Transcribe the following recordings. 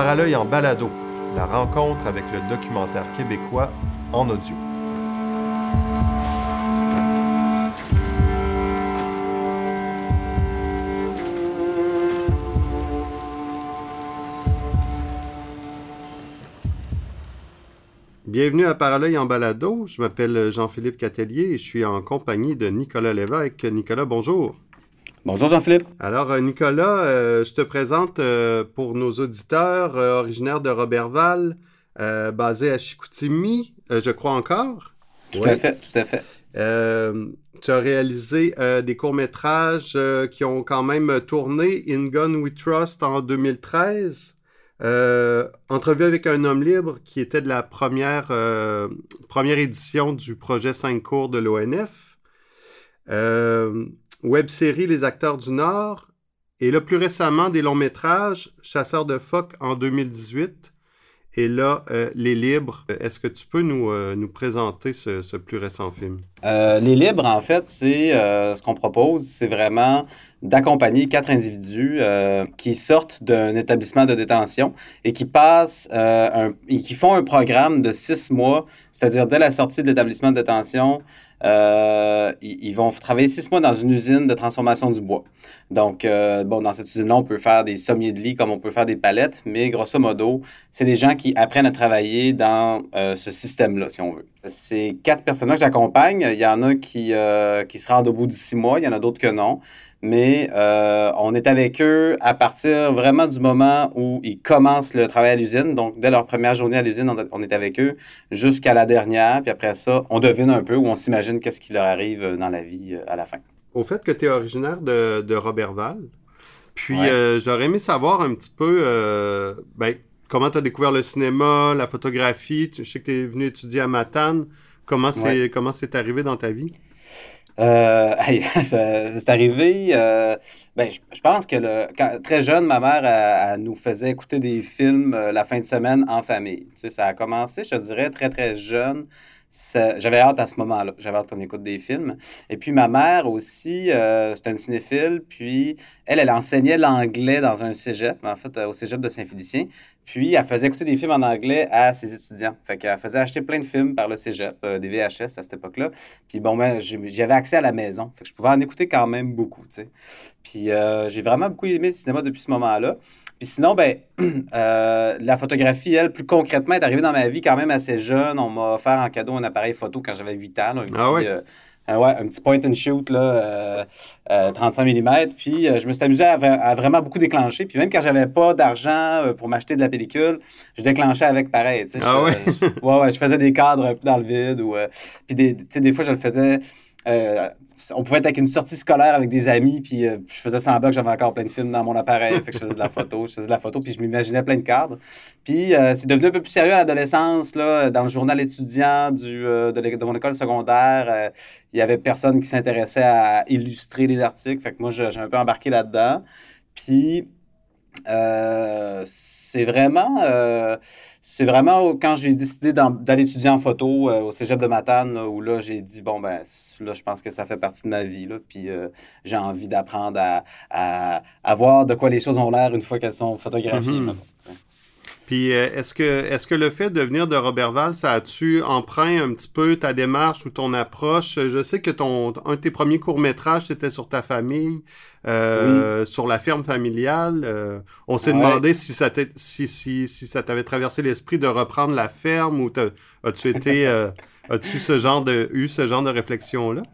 Paralœil en balado, la rencontre avec le documentaire québécois en audio. Bienvenue à Paralœil en balado. Je m'appelle Jean-Philippe Catelier et je suis en compagnie de Nicolas Lévesque. Nicolas, bonjour. Bonjour Jean-Philippe. Alors euh, Nicolas, euh, je te présente euh, pour nos auditeurs originaire de Robertval, basé à Chicoutimi, je crois encore. Tout à fait, tout à fait. tu as réalisé des courts-métrages qui ont quand même tourné In Gun We Trust en 2013. entrevue avec un homme libre qui était de la première, première édition du projet 5 cours de l'ONF web-série Les acteurs du Nord, et là, plus récemment, des longs métrages, Chasseurs de phoques en 2018, et là, euh, Les Libres. Est-ce que tu peux nous, euh, nous présenter ce, plus récent film? Euh, les Libres, en fait, c'est ce qu'on propose, c'est vraiment d'accompagner quatre individus qui sortent d'un établissement de détention et qui passent un, qui font un programme de six mois, c'est-à-dire dès la sortie de l'établissement de détention, euh, ils, vont travailler six mois dans une usine de transformation du bois. Donc, euh, bon, dans cette usine-là, on peut faire des sommiers de lit comme on peut faire des palettes, mais grosso modo, c'est des gens qui apprennent à travailler dans euh, ce système-là, si on veut. Ces quatre personnes-là que j'accompagne, il y en a qui, qui se rendent au bout de six mois, il y en a d'autres que non mais euh, on est avec eux à partir vraiment du moment où ils commencent le travail à l'usine. Donc, dès leur première journée à l'usine, on, est avec eux jusqu'à la dernière. Puis après ça, on devine un peu ou on s'imagine qu'est-ce qui leur arrive dans la vie euh, à la fin. Au fait que tu es originaire de, de Robertval, puis euh, j'aurais aimé savoir un petit peu ben, comment tu as découvert le cinéma, la photographie? Je sais que tu es venu étudier à Matane. Comment c'est arrivé dans ta vie? Euh, c'est arrivé. Euh, ben, je, pense que le, très jeune, ma mère elle, nous faisait écouter des films euh, la fin de semaine en famille. Tu sais, ça a commencé, je te dirais, très, très jeune j'avais hâte à ce moment-là. J'avais hâte qu'on écoute des films. Et puis ma mère aussi, euh, c'était une cinéphile. Puis elle, elle enseignait l'anglais dans un cégep, en fait, au cégep de Saint-Félicien. Puis elle faisait écouter des films en anglais à ses étudiants. Fait qu'elle faisait acheter plein de films par le cégep, euh, des VHS à cette époque-là. Puis bon, ben, j'avais accès à la maison. Fait que je pouvais en écouter quand même beaucoup, tu sais. Puis euh, j'ai vraiment beaucoup aimé le cinéma depuis ce moment-là. Puis sinon, ben, euh, la photographie, elle, plus concrètement, est arrivée dans ma vie quand même assez jeune. On m'a offert en cadeau un appareil photo quand j'avais 8 ans. un, petit, ah euh, un, petit point and shoot, là, 35 euh, mm. Puis je me suis amusé à, vraiment beaucoup déclencher. Puis même quand j'avais pas d'argent pour m'acheter de la pellicule, je déclenchais avec pareil. Ah ouais? ouais, ouais, je faisais des cadres un peu dans le vide. Ou, puis des, des fois, je le faisais on pouvait être avec une sortie scolaire avec des amis, puis euh, je faisais semblant que j'avais encore plein de films dans mon appareil, fait que je faisais de la photo, je faisais de la photo, puis je m'imaginais plein de cadres. Puis euh, c'est devenu un peu plus sérieux à l'adolescence, là, dans le journal étudiant du, euh, de, mon école secondaire. Il y avait personne qui s'intéressait à illustrer les articles, fait que moi, j'ai un peu embarqué là-dedans. Puis c'est vraiment c'est vraiment quand j'ai décidé d'aller étudier en photo euh, au cégep de Matane, où là, j'ai dit, bon, ben, là, je pense que ça fait partie de ma vie, là, puis euh, j'ai envie d'apprendre à, à, voir de quoi les choses ont l'air une fois qu'elles sont photographiées. Mhm. Puis euh, est-ce que, est que le fait de venir de Robertval, ça a-tu emprunt un petit peu ta démarche ou ton approche? Je sais que ton, un de tes premiers courts-métrages, c'était sur ta famille, euh, sur la ferme familiale. Euh, on s'est demandé si ça si, si, si ça t'avait traversé l'esprit de reprendre la ferme ou as-tu été as-tu ce genre de eu ce genre de réflexion-là?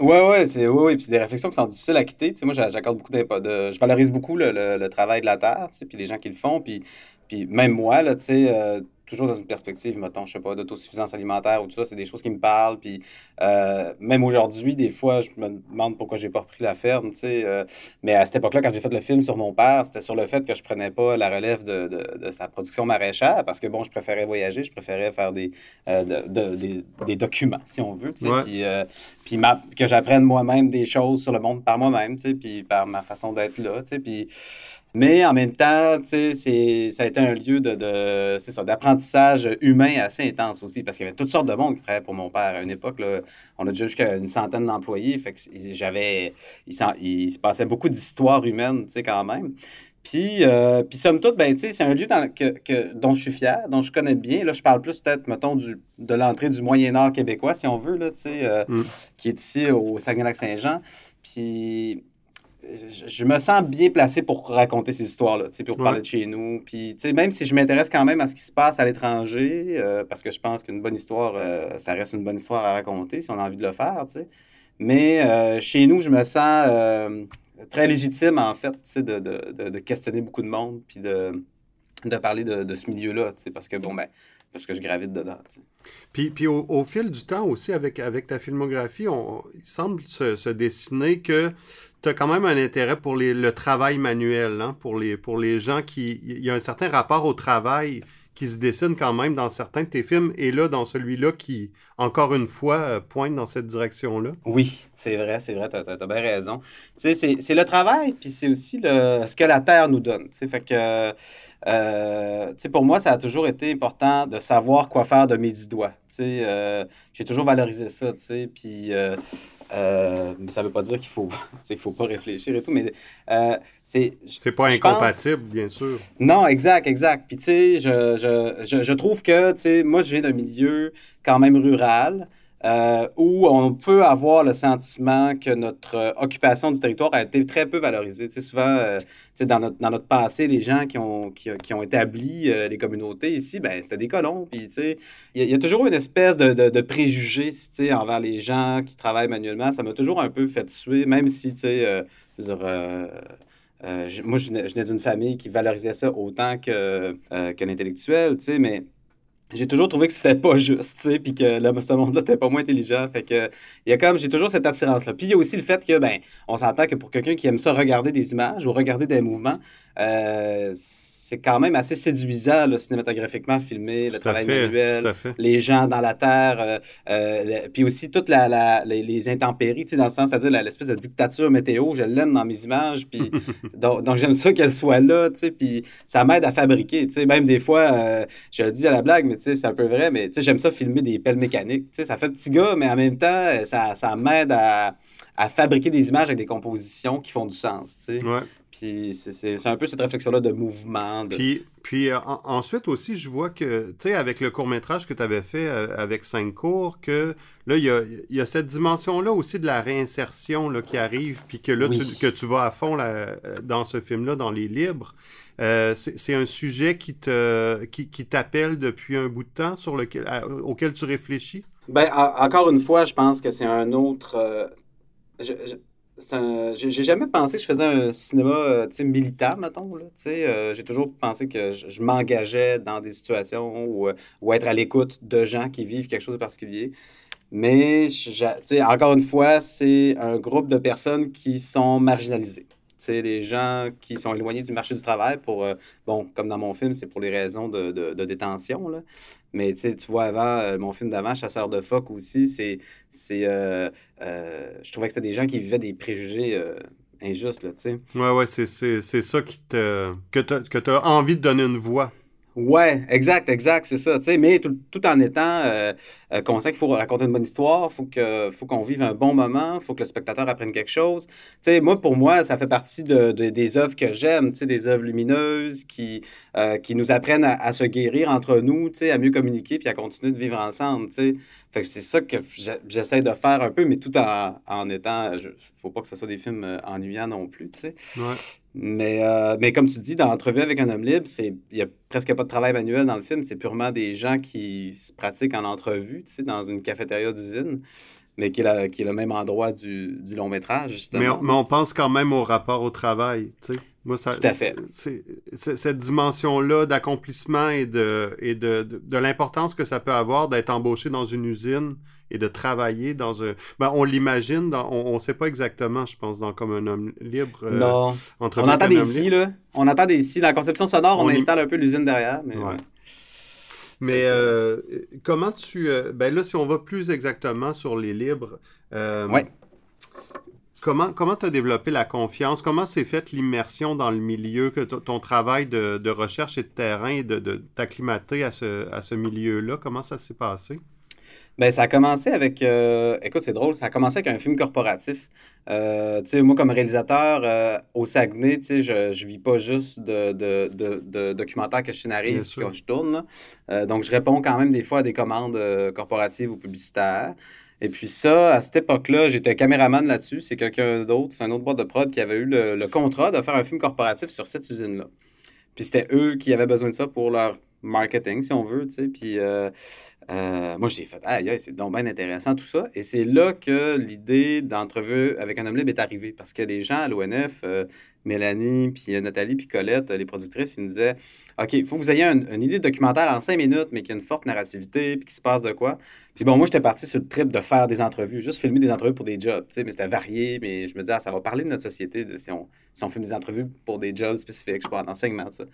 Ouais, ouais, c'est oui, puis c'est des réflexions qui sont difficiles à quitter. Tu sais, moi, j'accorde beaucoup de, je valorise beaucoup le, le, travail de la terre, tu sais, puis les gens qui le font, puis puis même moi, là, tu sais, euh, toujours dans une perspective, mettons, je sais pas, d'autosuffisance alimentaire ou tout ça, c'est des choses qui me parlent. Puis euh, même aujourd'hui, des fois, je me demande pourquoi j'ai pas repris la ferme, tu sais. Euh, mais à cette époque-là, quand j'ai fait le film sur mon père, c'était sur le fait que je prenais pas la relève de, de, sa production maraîchère parce que, bon, je préférais voyager, je préférais faire des, des, des, documents, si on veut, tu sais. Puis, puis que j'apprenne moi-même des choses sur le monde par moi-même, tu sais, puis par ma façon d'être là, tu sais. Puis mais en même temps, ça a été un lieu de, de d'apprentissage humain assez intense aussi, parce qu'il y avait toutes sortes de monde qui travaillait pour mon père. À une époque, là, on a déjà jusqu'à une centaine d'employés, fait que j'avais, il, il, se passait beaucoup d'histoires humaines, quand même. Puis, euh, puis somme toute, ben, c'est un lieu dans, que, dont je suis fier, dont je connais bien. Là, je parle plus peut-être, mettons, du, de l'entrée du Moyen-Art québécois, si on veut, là, euh, mm. qui est ici au Saguenay-Lac-Saint-Jean. Puis je me sens bien placé pour raconter ces histoires-là, pour parler de chez nous. Puis, même si je m'intéresse quand même à ce qui se passe à l'étranger, euh, parce que je pense qu'une bonne histoire, euh, ça reste une bonne histoire à raconter si on a envie de le faire. Mais euh, chez nous, je me sens très légitime, en fait, de, de, de, questionner beaucoup de monde, puis de, de parler de, ce milieu-là, parce que, bon, ben, parce que je gravite dedans. Puis, puis au, fil du temps aussi, avec, avec ta filmographie, on, il semble se, se dessiner que tu as quand même un intérêt pour les, le travail manuel, hein, pour, les, pour les gens qui... Il y a un certain rapport au travail qui se dessine quand même dans certains de tes films, et là, dans celui-là qui, encore une fois, euh, pointe dans cette direction-là. Oui, c'est vrai, c'est vrai, tu as, bien raison. Tu sais, c'est le travail, puis c'est aussi le, ce que la Terre nous donne. Tu sais, fait que, euh, tu sais, pour moi, ça a toujours été important de savoir quoi faire de mes dix doigts. Tu sais, euh, j'ai toujours valorisé ça, tu sais, puis... mais ça ne veut pas dire qu'il faut qu'il faut pas réfléchir et tout, mais euh, c'est... C'est pas incompatible, bien sûr. Non, exact, exact. Puis tu sais, je, je, je, je, trouve que, tu sais, moi, je viens d'un milieu quand même rural. Euh, où on peut avoir le sentiment que notre euh, occupation du territoire a été très peu valorisée. Tu sais, souvent, euh, dans, notre, dans notre passé, les gens qui ont, qui, ont établi les communautés ici, ben, c'était des colons. Puis, tu sais, il y, a toujours une espèce de, de, de préjugé tu sais, envers les gens qui travaillent manuellement. Ça m'a toujours un peu fait suer, même si, tu sais, je moi, je venais, d'une famille qui valorisait ça autant que, que l'intellectuel, tu sais, mais j'ai toujours trouvé que c'était pas juste, tu sais, puis que là, ce monde-là n'était pas moins intelligent. Fait que, il y a comme, j'ai toujours cette attirance-là. Puis il y a aussi le fait que, ben, on s'entend que pour quelqu'un qui aime ça regarder des images ou regarder des mouvements, euh, c'est quand même assez séduisant, là, cinématographiquement filmé, le travail manuel, les gens dans la terre, euh, euh, puis aussi toutes la, la, les, intempéries, tu sais, dans le sens, c'est-à-dire l'espèce de dictature météo, je l'aime dans mes images, puis donc, donc j'aime ça qu'elle soit là, tu sais, puis ça m'aide à fabriquer, tu sais, même des fois, je le dis à la blague, mais c'est un peu vrai, mais j'aime ça filmer des pelles mécaniques. ça fait petit gars, mais en même temps, ça, ça m'aide à, à, fabriquer des images avec des compositions qui font du sens. Ouais. Puis c'est un peu cette réflexion-là de mouvement. Puis, puis euh, ensuite aussi, je vois que, tu sais, avec le court-métrage que tu avais fait euh, avec cinq cours, que là, il y a, y a, cette dimension-là aussi de la réinsertion là, qui arrive, puis que là, tu, que tu vas à fond là, dans ce film-là, dans les libres. Euh, c'est un sujet qui te qui, t'appelle depuis un bout de temps sur lequel auquel tu réfléchis? Ben encore une fois, je pense que c'est un autre. Euh, j'ai jamais pensé que je faisais un cinéma euh, militant, mettons. j'ai toujours pensé que je, m'engageais dans des situations où, où être à l'écoute de gens qui vivent quelque chose de particulier. Mais, encore une fois, c'est un groupe de personnes qui sont marginalisées les gens qui sont éloignés du marché du travail pour, euh, bon, comme dans mon film, c'est pour les raisons de, de, détention, là. Mais tu vois, avant, euh, mon film d'avant, Chasseur de phoques aussi, c'est, c'est euh, je trouvais que c'était des gens qui vivaient des préjugés injustes, là, tu. Ouais, ouais, c'est, ça qui te, que tu as envie de donner une voix. Ouais, exact, exact, c'est ça. Mais tout, tout, en étant euh, euh, conscient qu'il faut raconter une bonne histoire, faut faut qu'on vive un bon moment, faut que le spectateur apprenne quelque chose. sais, moi, pour moi, ça fait partie de, des œuvres que j'aime, des œuvres lumineuses qui, euh, qui nous apprennent à, se guérir entre nous, à mieux communiquer puis à continuer de vivre ensemble. Fait c'est ça que j'essaie de faire un peu, mais tout en, en étant. Il faut pas que ce soit des films ennuyants non plus. Ouais. Mais, euh, mais comme tu dis, dans l'entrevue avec un homme libre, il n'y a presque pas de travail manuel dans le film. C'est purement des gens qui se pratiquent en entrevue, tu sais, dans une cafétéria d'usine, mais qui est, qui est le même endroit du, du long métrage, justement. Mais on, mais on, pense quand même au rapport au travail, tu sais. Moi, ça, Tout à fait. cette dimension-là d'accomplissement et, de, et de, de l'importance que ça peut avoir d'être embauché dans une usine et de travailler dans un. Ben, on l'imagine, on ne sait pas exactement, je pense, dans Comme un homme libre. Euh, non. Entre on entend des si, là. On entend des si. Dans la conception sonore, on, installe un peu l'usine derrière. Mais, mais euh, comment tu. Euh, ben là, si on va plus exactement sur les libres. ouais. Comment comment tu as développé la confiance? Comment s'est faite l'immersion dans le milieu, que ton travail de, de, recherche et de terrain, de, de t'acclimater à ce, à ce milieu-là? Comment ça s'est passé? Ben, ça a commencé avec. euh, écoute, c'est drôle, ça a commencé avec un film corporatif. Euh, moi, comme réalisateur euh, au Saguenay, je, je vis pas juste de, de, de, de documentaires que je scénarise que je tourne. donc, je réponds quand même des fois à des commandes corporatives ou publicitaires. Et puis ça, à cette époque-là, j'étais caméraman là-dessus. C'est quelqu'un d'autre, c'est un autre boîte de prod qui avait eu le, le contrat de faire un film corporatif sur cette usine-là. Puis c'était eux qui avaient besoin de ça pour leur marketing, si on veut, tu sais. Puis euh, euh, moi, j'ai fait, aïe, aïe, c'est donc bien intéressant tout ça. Et c'est là que l'idée d'entrevue avec un homme libre est arrivée. Parce que les gens à l'ONF, euh, Mélanie, puis euh, Nathalie, puis Colette, les productrices, ils nous disaient, OK, il faut que vous ayez un- une idée de documentaire en cinq minutes, mais qui a une forte narrativité, puis qui se passe de quoi. Puis bon, moi, j'étais parti sur le trip de faire des entrevues, juste filmer des entrevues pour des jobs, tu sais, mais c'était varié, mais je me disais, ah, ça va parler de notre société si, on, si on filme des entrevues pour des jobs spécifiques, je sais pas, en tout ça.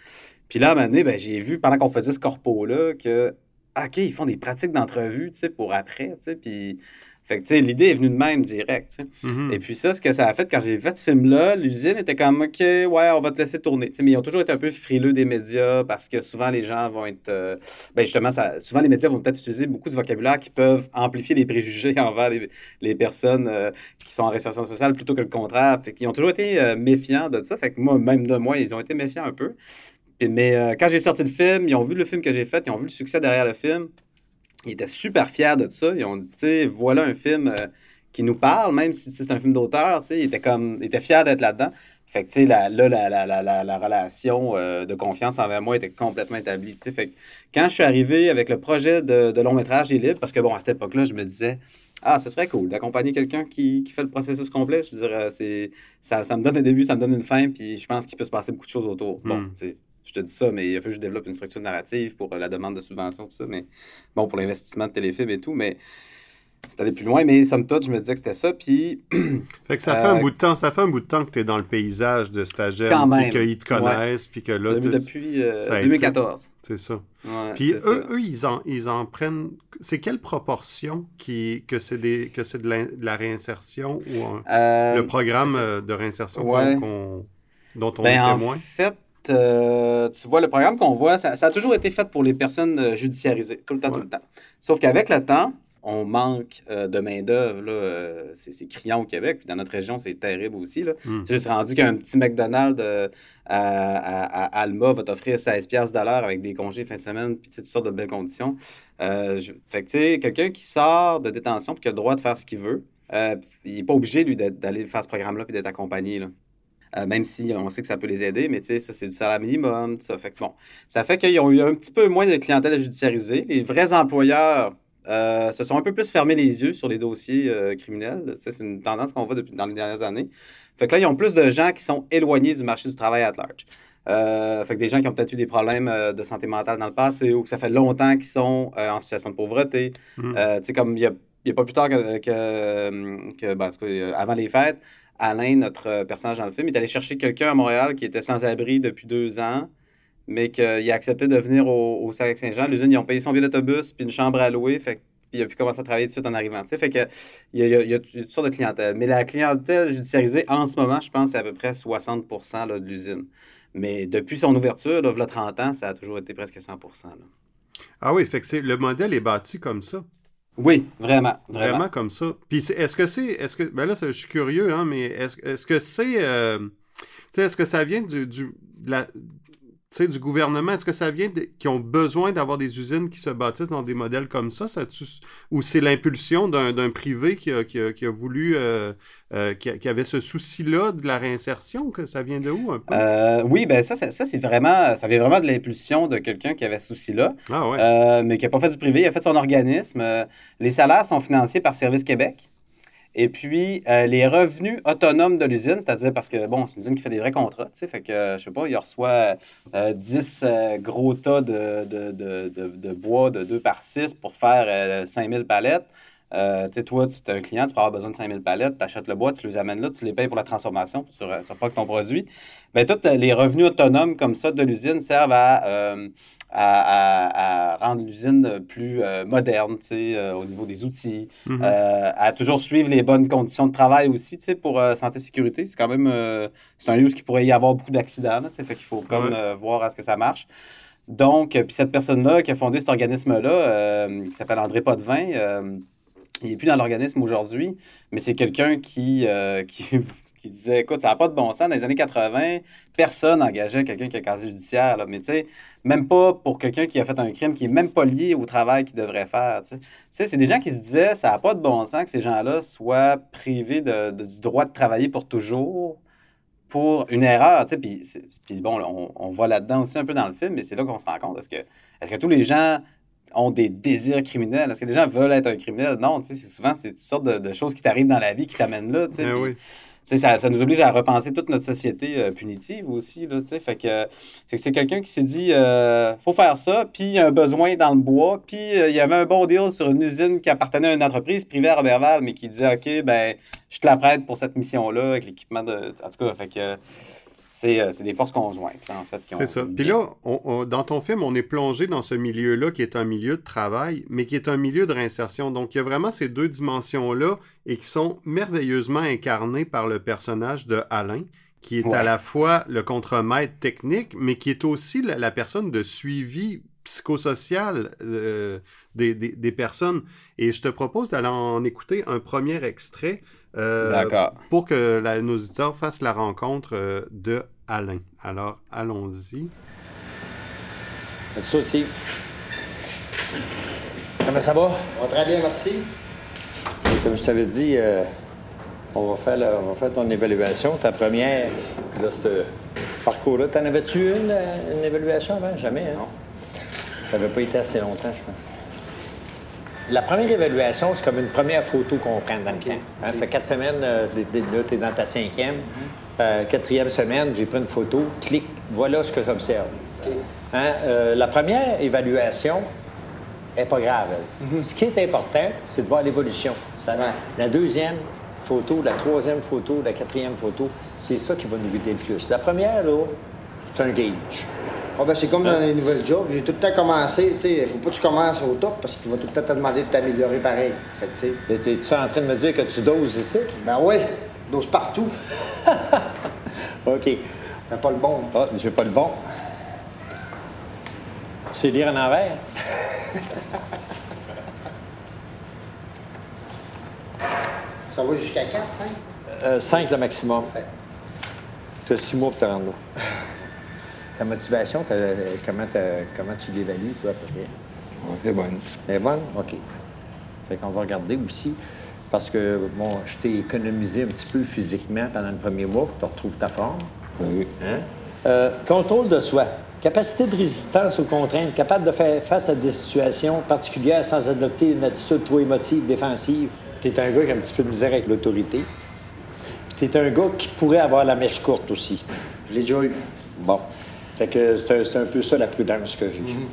Puis là, à un moment donné, ben, j'ai vu, pendant qu'on faisait ce corpo-là, que, OK, ils font des pratiques d'entrevue, tu sais, pour après, tu sais, puis... Fait que, tu sais, l'idée est venue de même, direct. Mhm. Et puis ça, ce que ça a fait quand j'ai fait ce film-là, l'usine était comme OK, ouais, on va te laisser tourner. Tu sais, mais ils ont toujours été un peu frileux des médias parce que souvent les gens vont être. euh, ben justement, ça, souvent les médias vont peut-être utiliser beaucoup de vocabulaire qui peuvent amplifier les préjugés envers les, les personnes euh, qui sont en réinsertion sociale plutôt que le contraire. Fait qu'ils ont toujours été euh, méfiants de ça. Fait que moi, même de moi, ils ont été méfiants un peu. Puis- mais euh, quand j'ai sorti le film, ils ont vu le film que j'ai fait, ils ont vu le succès derrière le film. Ils étaient super fiers de ça. Ils ont dit, tu sais, voilà un film euh, qui nous parle, même si c'est un film d'auteur, tu sais, ils étaient comme, ils étaient fiers d'être là-dedans. Fait que, tu sais, là, la, la, la, la, la relation euh, de confiance envers moi était complètement établie, tu sais. Fait que quand je suis arrivé avec le projet de, de long métrage des libres, parce que, bon, à cette époque-là, je me disais, ah, ce serait cool d'accompagner quelqu'un qui, qui fait le processus complet. Je veux dire, c'est, ça, ça me donne un début, ça me donne une fin, puis je pense qu'il peut se passer beaucoup de choses autour. Bon, Hmm. tu sais, je te dis ça, mais il a fallu que je développe une structure narrative pour euh, la demande de subvention, tout ça, mais bon, pour l'investissement de téléfilm et tout, mais c'est allé plus loin, mais somme toute, je me disais que c'était ça, puis Fait que ça fait Euh, un bout de temps, ça fait un bout de temps que tu es dans le paysage de stagiaires, Quand puis qu'ils te connaissent, puis que là, depuis, euh, ça a été- 2014. c'est ça. Ouais, Puis eux, ça. eux, ils en, ils en prennent. C'est quelle proportion qui, que c'est de, l'in- de la réinsertion ou un- Euh, le programme euh, de réinsertion Ouais. qu'on- qu'on- dont on Ben, est en témoin? fait, euh, tu vois, le programme qu'on voit, ça, ça a toujours été fait pour les personnes euh, judiciarisées, tout le temps, Ouais. tout le temps. Sauf qu'avec le temps, on manque euh, de main-d'œuvre. euh, c'est criant au Québec, puis dans notre région, c'est terrible aussi. Là. Hmm. C'est juste rendu qu'un petit McDonald's euh, à, à- à Alma va t'offrir 16$ piastres de l'heure avec des congés fin de semaine, puis toutes sortes de belles conditions. Je- Fait que, tu sais, quelqu'un qui sort de détention puis qui a le droit de faire ce qu'il veut, il n'est pas obligé, lui, d'aller faire ce programme-là puis d'être accompagné. Là. Euh, même si on sait que ça peut les aider, mais tu sais, ça, c'est du salaire minimum, ça. Fait que bon, ça fait qu'ils ont eu un petit peu moins de clientèle judiciarisée. Les vrais employeurs euh, se sont un peu plus fermés les yeux sur les dossiers euh, criminels. Sais, C'est une tendance qu'on voit depuis, dans les dernières années. Fait que là, ils ont plus de gens qui sont éloignés du marché du travail à large. Euh, fait que des gens qui ont peut-être eu des problèmes de santé mentale dans le passé ou que ça fait longtemps qu'ils sont en situation de pauvreté. Mm. Euh, tu sais, comme il y a, pas plus tard que, que, que, ben, en tout cas, avant les fêtes, Alain, notre euh, personnage dans le film, est allé chercher quelqu'un à Montréal qui était sans abri depuis deux ans, mais qu'il a accepté de venir au, au Saguenay-Saint-Jean. L'usine, ils ont payé son billet d'autobus, puis une chambre à louer, fait puis il a pu commencer à travailler tout de suite en arrivant. Fait que il y a, il y a- il y a toutes sortes de clientèle. Mais la clientèle judiciarisée, en ce moment, je pense, c'est à peu près 60 là, de l'usine. Mais depuis son ouverture, là, v'là 30 ans, ça a toujours été presque 100 là. Ah oui, fait que le modèle est bâti comme ça. Oui, vraiment, vraiment. Comme ça. Puis est-ce que c'est. Est-ce que. Ben là, je suis curieux, hein, mais est-ce, que c'est. euh, est-ce que ça vient du. du la- sais, du gouvernement, est-ce que ça vient de, qui ont besoin d'avoir des usines qui se bâtissent dans des modèles comme ça, ou c'est l'impulsion d'un, privé qui a, qui a- qui a voulu, euh, euh, qui, a- qui avait ce souci-là de la réinsertion, que ça vient de où un peu? Euh, oui, ben ça, c'est- ça c'est vraiment, ça vient vraiment de l'impulsion de quelqu'un qui avait ce souci-là, ah ouais. mais qui n'a pas fait du privé, il a fait son organisme. Les salaires sont financés par Service Québec. Et puis, euh, les revenus autonomes de l'usine, c'est-à-dire parce que, bon, c'est une usine qui fait des vrais contrats, tu sais, fait que, je sais pas, il reçoit euh, 10 euh, gros tas de, de, de, de, bois de 2 par 6 pour faire euh, 5000 palettes. Euh, tu sais, toi, tu es un client, tu peux avoir besoin de 5000 palettes, tu achètes le bois, tu les amènes là, tu les payes pour la transformation, tu ne pas que ton produit. Bien, tous les revenus autonomes comme ça de l'usine servent à, à, à- à rendre l'usine plus euh, moderne, tu sais, euh, au niveau des outils, Mhm. euh, à toujours suivre les bonnes conditions de travail aussi, tu sais, pour euh, santé sécurité. C'est quand même, c'est un lieu où il pourrait y avoir beaucoup d'accidents, sais, fait qu'il faut comme Ouais. voir à ce que ça marche. Donc, puis cette personne-là qui a fondé cet organisme-là, qui s'appelle André Potvin, il n'est plus dans l'organisme aujourd'hui, mais c'est quelqu'un qui, qui qui disait écoute, ça n'a pas de bon sens. Dans les années 80, personne n'engageait quelqu'un qui a casier judiciaire. Mais tu sais, même pas pour quelqu'un qui a fait un crime qui n'est même pas lié au travail qu'il devrait faire. Tu sais, c'est des gens qui se disaient ça n'a pas de bon sens que ces gens-là soient privés de, du droit de travailler pour toujours pour une erreur. Tu sais, puis, bon, on, on voit là-dedans aussi un peu dans le film, mais c'est là qu'on se rend compte. Est-ce que, est que tous les gens ont des désirs criminels? Est-ce que les gens veulent être un criminel? Non, tu sais, souvent, c'est toutes sortes de, choses qui t'arrivent dans la vie qui t'amènent là, tu sais. Ça, ça nous oblige à repenser toute notre société euh, punitive aussi. Là, fait que, c'est quelqu'un qui s'est dit euh, faut faire ça, puis il y a un besoin dans le bois, puis euh, il y avait un bon deal sur une usine qui appartenait à une entreprise privée à Robertval, mais qui disait OK, ben je te la prête pour cette mission-là avec l'équipement de. En tout cas, fait que c'est des forces conjointes, en fait. C'est ça. Puis là, dans ton film, on est plongé dans ce milieu-là qui est un milieu de travail, mais qui est un milieu de réinsertion. Donc, il y a vraiment ces deux dimensions-là et qui sont merveilleusement incarnées par le personnage de Alain, qui est à la fois le contremaître technique, mais qui est aussi la, personne de suivi psychosocial euh, des, des, personnes. Et je te propose d'aller en écouter un premier extrait euh, pour que nos auditeurs fassent la rencontre euh, de Alain. Alors, allons-y. Ça aussi. Comment ça va? très bien, merci. Comme je t'avais dit, euh, on, va faire on va faire ton évaluation. Ta première, de ce parcours-là. T'en avais-tu une, une, évaluation avant? Jamais, hein? Non. Ça n'avait pas été assez longtemps, je pense. La première évaluation, c'est comme une première photo qu'on prend dans le temps. Ça hein. fait quatre semaines, euh, là, tu es dans ta cinquième. Mm-hmm. Euh, quatrième semaine, j'ai pris une photo, clic, voilà ce que j'observe. Hein, euh, la première évaluation n'est pas grave. Mm-hmm. Ce qui est important, c'est de voir l'évolution. La deuxième photo, la troisième photo, la quatrième photo, c'est ça qui va nous guider le plus. La première, là, c'est un gauge. Ah ben c'est comme dans les nouvelles jobs. J'ai tout le temps commencé, tu sais. Il faut pas que tu commences au top parce qu'il va tout le temps te demander de t'améliorer pareil. Fait tu sais. Es-tu en train de me dire que tu doses ici? Ben oui, dose partout. OK. T'as pas le bon. Ah, j'ai pas le bon. Tu sais lire en envers? Ça va jusqu'à 4, 5? Euh, 5 le maximum. Tu as 6 mois pour te rendre là. Ta motivation, comment, comment tu l'évalues, toi, à peu près? elle est bonne. Elle est bonne? OK. Fait qu'on va regarder aussi, parce que, bon, je t'ai économisé un petit peu physiquement pendant le premier mois pour que tu retrouves ta forme. Oui. Hein? Euh, contrôle de soi. Capacité de résistance aux contraintes, capable de faire face à des situations particulières sans adopter une attitude trop émotive, défensive. Tu es un gars qui a un petit peu de misère avec l'autorité. Tu es un gars qui pourrait avoir la mèche courte aussi. Je l'ai déjà eu. Bon. Fait que c'est un peu ça la prudence que j'ai. Mhm.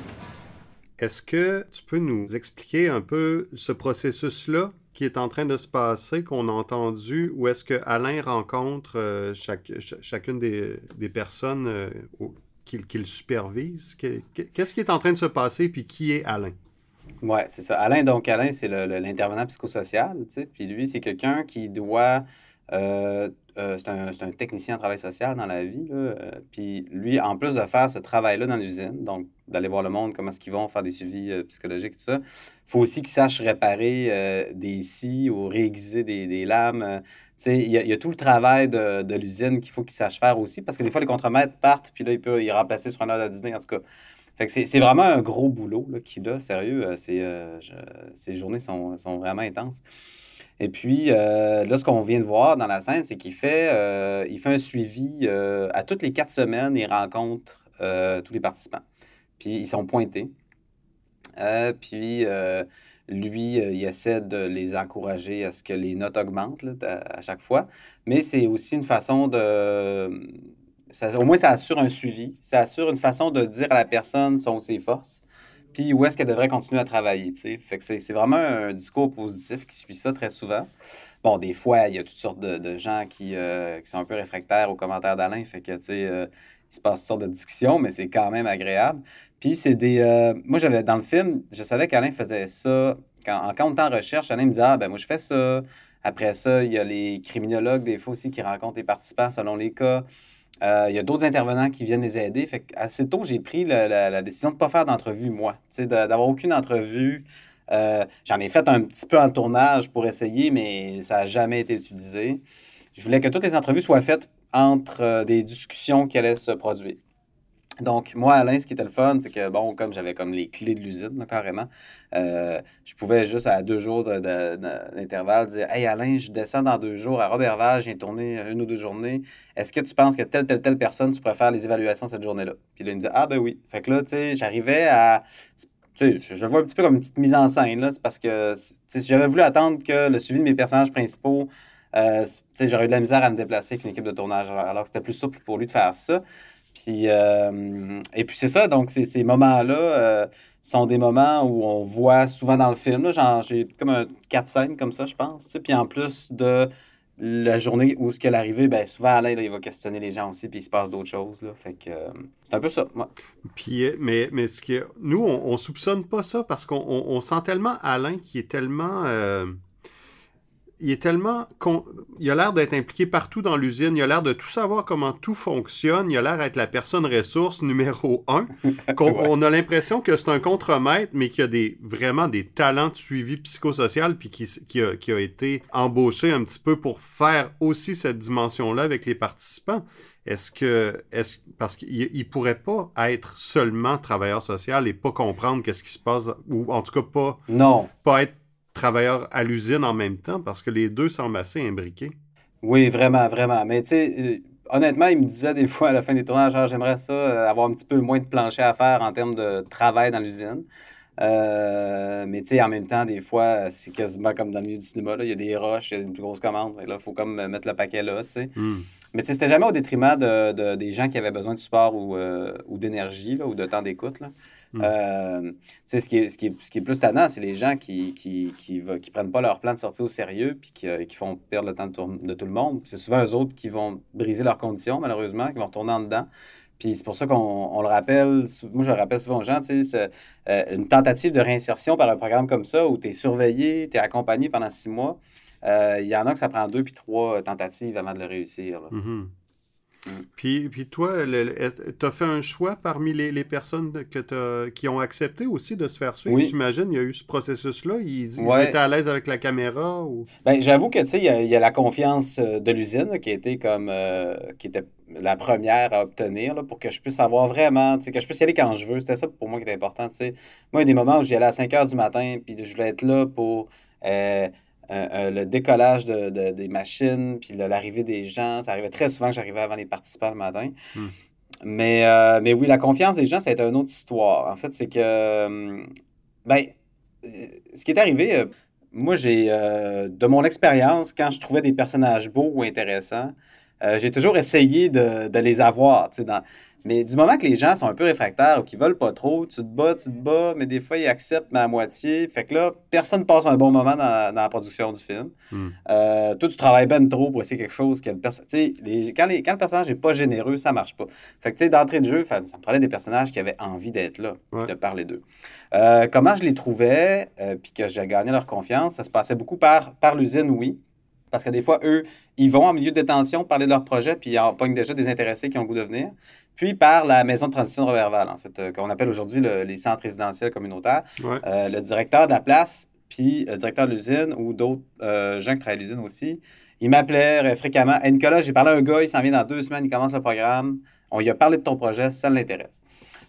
Est-ce que tu peux nous expliquer un peu ce processus-là qui est en train de se passer, qu'on a entendu, ou est-ce que Alain rencontre euh, chaque, chacune des, des personnes euh, qu'il supervise? Qu'est-ce qui est en train de se passer, puis qui est Alain? Oui, c'est ça. Alain, donc Alain, c'est l'intervenant psychosocial, tu sais, puis lui, c'est quelqu'un qui doit euh, euh, c'est un, technicien en travail social dans la vie. Euh, puis lui, en plus de faire ce travail-là dans l'usine, donc d'aller voir le monde, comment est-ce qu'ils vont faire des suivis psychologiques, tout ça, faut aussi qu'il sache réparer des scies ou réaiguiser des, lames. il y, y, a tout le travail de, de l'usine qu'il faut qu'il sache faire aussi, parce que des fois, les contremaîtres partent, puis là, il peut y remplacer sur un heure de dîner, en tout cas. C'est vraiment un gros boulot qu'il a, sérieux. ces journées sont, sont vraiment intenses. Et puis, euh, là, ce qu'on vient de voir dans la scène, c'est qu'il fait, euh, il fait un suivi euh, à toutes les quatre semaines, il rencontre tous les participants. Puis, ils sont pointés. puis, lui, il essaie de les encourager à ce que les notes augmentent à, chaque fois. Mais c'est aussi une façon de... au moins, ça assure un suivi. Ça assure une façon de dire à la personne sont ses forces puis où est-ce qu'elle devrait continuer à travailler. Fait que c'est vraiment un discours positif qui suit ça très souvent. Bon, des fois, il y a toutes sortes de, gens qui, euh, qui, sont un peu réfractaires aux commentaires d'Alain, fait que, tu sais, euh, il se passe toutes sortes de discussions, mais c'est quand même agréable. Puis c'est des... Euh, moi, j'avais, dans le film, je savais qu'Alain faisait ça. Quand, en comptant recherche, Alain me disait, ah, ben moi, je fais ça. Après ça, il y a les criminologues, des fois aussi, qui rencontrent les participants selon les cas. Euh, il y a d'autres intervenants qui viennent les aider. Fait assez tôt, j'ai pris la, décision de ne pas faire d'entrevue, moi. D'avoir aucune entrevue. Euh, j'en ai fait un petit peu en tournage pour essayer, mais ça n'a jamais été utilisé. Je voulais que toutes les entrevues soient faites entre euh, des discussions qui allaient se produire. Donc, moi, Alain, ce qui était le fun, c'est que, bon, comme j'avais comme les clés de l'usine, carrément, euh, je pouvais juste à deux jours d'intervalle dire Hey, Alain, je descends dans deux jours à Robertval, j'ai tourné une ou deux journées. Est-ce que tu penses que telle, telle, telle personne, tu pourrais faire les évaluations cette journée-là Puis là, il me dit Ah, ben oui. Fait que là, tu sais, j'arrivais à. Tu sais, je, le vois un petit peu comme une petite mise en scène, là. C'est parce que, si j'avais voulu attendre que le suivi de mes personnages principaux euh, j'aurais eu de la misère à me déplacer avec une équipe de tournage, alors que c'était plus souple pour lui de faire ça. Puis, euh, et puis c'est ça, donc ces moments-là euh, sont des moments où on voit souvent dans le film, j'ai comme un, quatre scènes comme ça, je pense. Puis en plus de la journée où ce qu'elle arrivé, ben souvent Alain, il va questionner les gens aussi, puis il se passe d'autres choses. Là, fait que c'est un peu ça. Puis, mais, mais ce qui nous, on, on soupçonne pas ça parce qu'on sent tellement Alain qui est tellement il est tellement. Il a l'air d'être impliqué partout dans l'usine. Il a l'air de tout savoir comment tout fonctionne. Il a l'air d'être la personne ressource numéro un. On a l'impression que c'est un contremaître, mais qu'il a des, vraiment des talents de suivi psychosocial, puis qui, qui, a, qui a été embauché un petit peu pour faire aussi cette dimension-là avec les participants. Est-ce que. Est parce qu'il ne pourrait pas être seulement travailleur social et pas comprendre qu'est-ce qui se passe, ou en tout cas pas. Non. Pas être travailleurs à l'usine en même temps parce que les deux semblent assez imbriqués. Oui, vraiment, vraiment. Mais tu sais, euh, honnêtement, il me disait des fois à la fin des tournages, ah, j'aimerais ça, euh, avoir un petit peu moins de plancher à faire en termes de travail dans l'usine. Euh, mais tu sais, en même temps, des fois, c'est quasiment comme dans le milieu du cinéma. Il y a des rushs, il y a une plus grosse commande. il faut comme mettre le paquet là, tu sais. Hmm. Mais tu sais, c'était jamais au détriment de, des gens qui avaient besoin de support ou, ou d'énergie ou de temps d'écoute. Mm. Euh, ce, qui est, ce, qui est, ce qui est plus tannant, c'est les gens qui qui, qui, qui, prennent pas leur plan de sortie au sérieux puis qui, euh, qui font perdre le temps de, de tout le monde. C'est souvent eux autres qui vont briser leurs conditions, malheureusement, qui vont retourner en dedans. Puis c'est pour ça qu'on le rappelle, moi je le rappelle souvent aux gens, euh, une tentative de réinsertion par un programme comme ça où tu es surveillé, tu es accompagné pendant six mois. Il y en a que ça prend deux puis trois tentatives avant de le réussir. Mm-hmm. Mm. Puis, puis toi, tu as fait un choix parmi les, les personnes que qui ont accepté aussi de se faire suivre? Oui. J'imagine, il y a eu ce processus-là. Ils, étaient à l'aise avec la caméra ou... Ben, j'avoue que, tu sais, il y, a la confiance euh, de l'usine qui était comme... Euh, qui était la première à obtenir là, pour que je puisse savoir vraiment, que je puisse y aller quand je veux. C'était ça pour moi qui était important. Moi, il y a des moments où j'y allais à 5 heures du matin, puis je voulais être là pour... Euh, euh, euh, le décollage de, des machines, puis l'arrivée des gens. Ça arrivait très souvent que j'arrivais avant les participants le matin. Hmm. Mais, euh, mais oui, la confiance des gens, ça a été une autre histoire. En fait, c'est que, ben, ce qui est arrivé, moi, j'ai, de mon expérience, quand je trouvais des personnages beaux ou intéressants, j'ai toujours essayé de, de les avoir. Dans, mais du moment que les gens sont un peu réfractaires ou qu'ils veulent pas trop, tu te bats, tu te bats, mais des fois, ils acceptent, mais à moitié. Fait que là, personne passe un bon moment dans, la production du film. Hmm. Euh, toi, tu travailles ben trop pour essayer quelque chose. Que le les, quand, quand, le personnage n'est pas généreux, ça marche pas. Fait que, tu sais, d'entrée de jeu, ça, me prenait des personnages qui avaient envie d'être là, de parler d'eux. Euh, comment je les trouvais, euh, puis que j'ai gagné leur confiance, ça se passait beaucoup par, par l'usine, oui. Parce que des fois, eux, ils vont en milieu de détention parler de leur projet, puis ils pognent déjà des intéressés qui ont le goût de venir. Puis par la maison de transition de Robertval, en fait, euh, qu'on appelle aujourd'hui les centres résidentiels communautaires. Euh, le directeur de la place, puis le directeur de l'usine ou d'autres euh, gens qui travaillent à l'usine aussi, ils m'appelaient fréquemment. Hey, Nicolas, j'ai parlé à un gars, il s'en vient dans deux semaines, il commence le programme. On lui a parlé de ton projet, ça l'intéresse.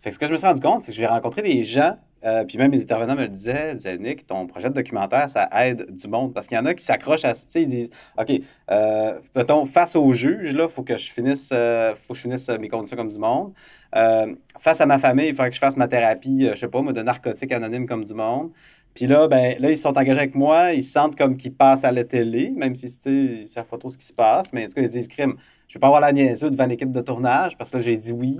Fait que ce que je me suis rendu compte, c'est que je vais rencontrer des gens euh, puis même les intervenants me le disaient, disaient Nick, ton projet de documentaire, ça aide du monde. Parce qu'il y en a qui s'accrochent à ça, ils disent OK, euh, face au juge, il faut que je finisse euh, faut que je finisse mes conditions comme du monde. Euh, face à ma famille, il faut que je fasse ma thérapie, je sais pas, moi, de narcotiques anonymes comme du monde. Puis là, ben, là, ils sont engagés avec moi, ils se sentent comme qu'ils passent à la télé, même si ils ne savent pas trop ce qui se passe, mais en tout cas, ils se disent crime. Je vais pas avoir la niaiseux devant l'équipe de tournage parce que là, j'ai dit oui.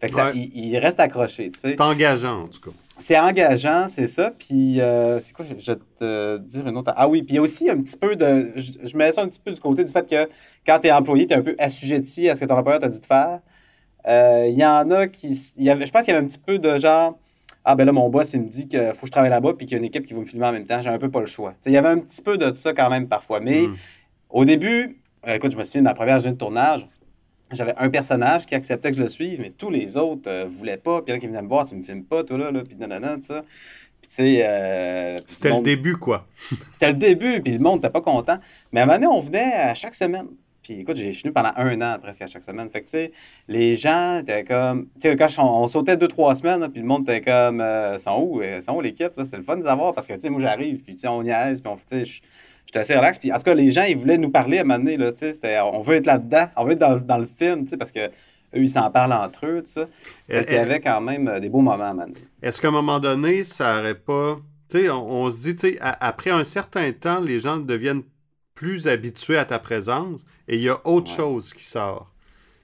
Fait que ça, ils, restent accrochés. C'est engageant, en tout cas. C'est engageant, c'est ça. Puis, euh, c'est quoi, je, vais te dire une autre. Ah oui, puis il y a aussi un petit peu de. Je, mets ça un petit peu du côté du fait que quand tu es employé, tu es un peu assujetti à ce que ton employeur t'a dit de faire. Euh, il y en a qui. Y avait, je pense qu'il y avait un petit peu de genre ah ben là, mon boss, il me dit qu'il faut que je travaille là-bas puis qu'il y a une équipe qui va me filmer en même temps. J'ai un peu pas le choix. Il y avait un petit peu de ça quand même parfois. Mais hmm. au début, euh, écoute, je me souviens de ma première journée de tournage. J'avais un personnage qui acceptait que je le suive, mais tous les autres ne voulaient pas. Puis il y en a qui venaient me voir, tu me filmes pas, toi là, là puis nanana, tout ça. Puis tu sais. Euh, c'était le début, quoi. c'était le début, puis le monde n'était pas content. Mais à un moment donné, on venait à chaque semaine. Puis écoute, j'ai venu pendant un an presque à chaque semaine. Fait que tu sais, les gens étaient comme. Tu sais, quand on, sautait deux, trois semaines, puis le monde était comme. Euh, sont où, euh, sont où l'équipe? C'est le fun de savoir parce que tu sais, moi j'arrive, puis tu sais, on niaise, puis on. Sais, j'étais assez relax. Puis en tout cas, les gens, ils voulaient nous parler à un moment donné, là, tu sais, on veut être là-dedans, on veut être dans, dans le film, tu sais, parce que eux, ils s'en parlent entre eux, tu sais. Il y avait quand même euh, des beaux moments à un moment donné. Est-ce qu'à un moment donné, ça n'aurait pas. Tu sais, on, se dit, tu sais, après un certain temps, les gens deviennent plus habitué à ta présence et il y a autre chose qui sort.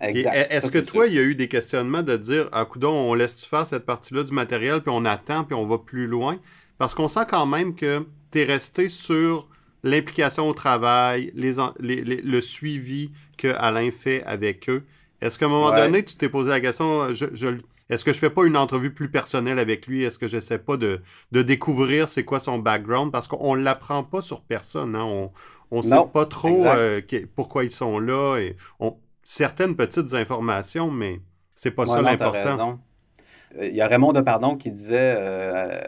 Est-ce que toi, il y a eu des questionnements de dire, ah, coudon, on laisse-tu faire cette partie-là du matériel, puis on attend, puis on va plus loin? Parce qu'on sent quand même que tu es resté sur l'implication au travail, les, le suivi que Alain fait avec eux. Est-ce qu'à un moment donné, tu t'es posé la question, je, est-ce que je fais pas une entrevue plus personnelle avec lui? Est-ce que j'essaie pas de, découvrir c'est quoi son background? Parce qu'on ne l'apprend pas sur personne. Hein? On, ne sait pas trop euh, pourquoi ils sont là. Et on, certaines petites informations, mais c'est pas ça l'important. Euh, il y a Raymond Depardon qui disait, euh,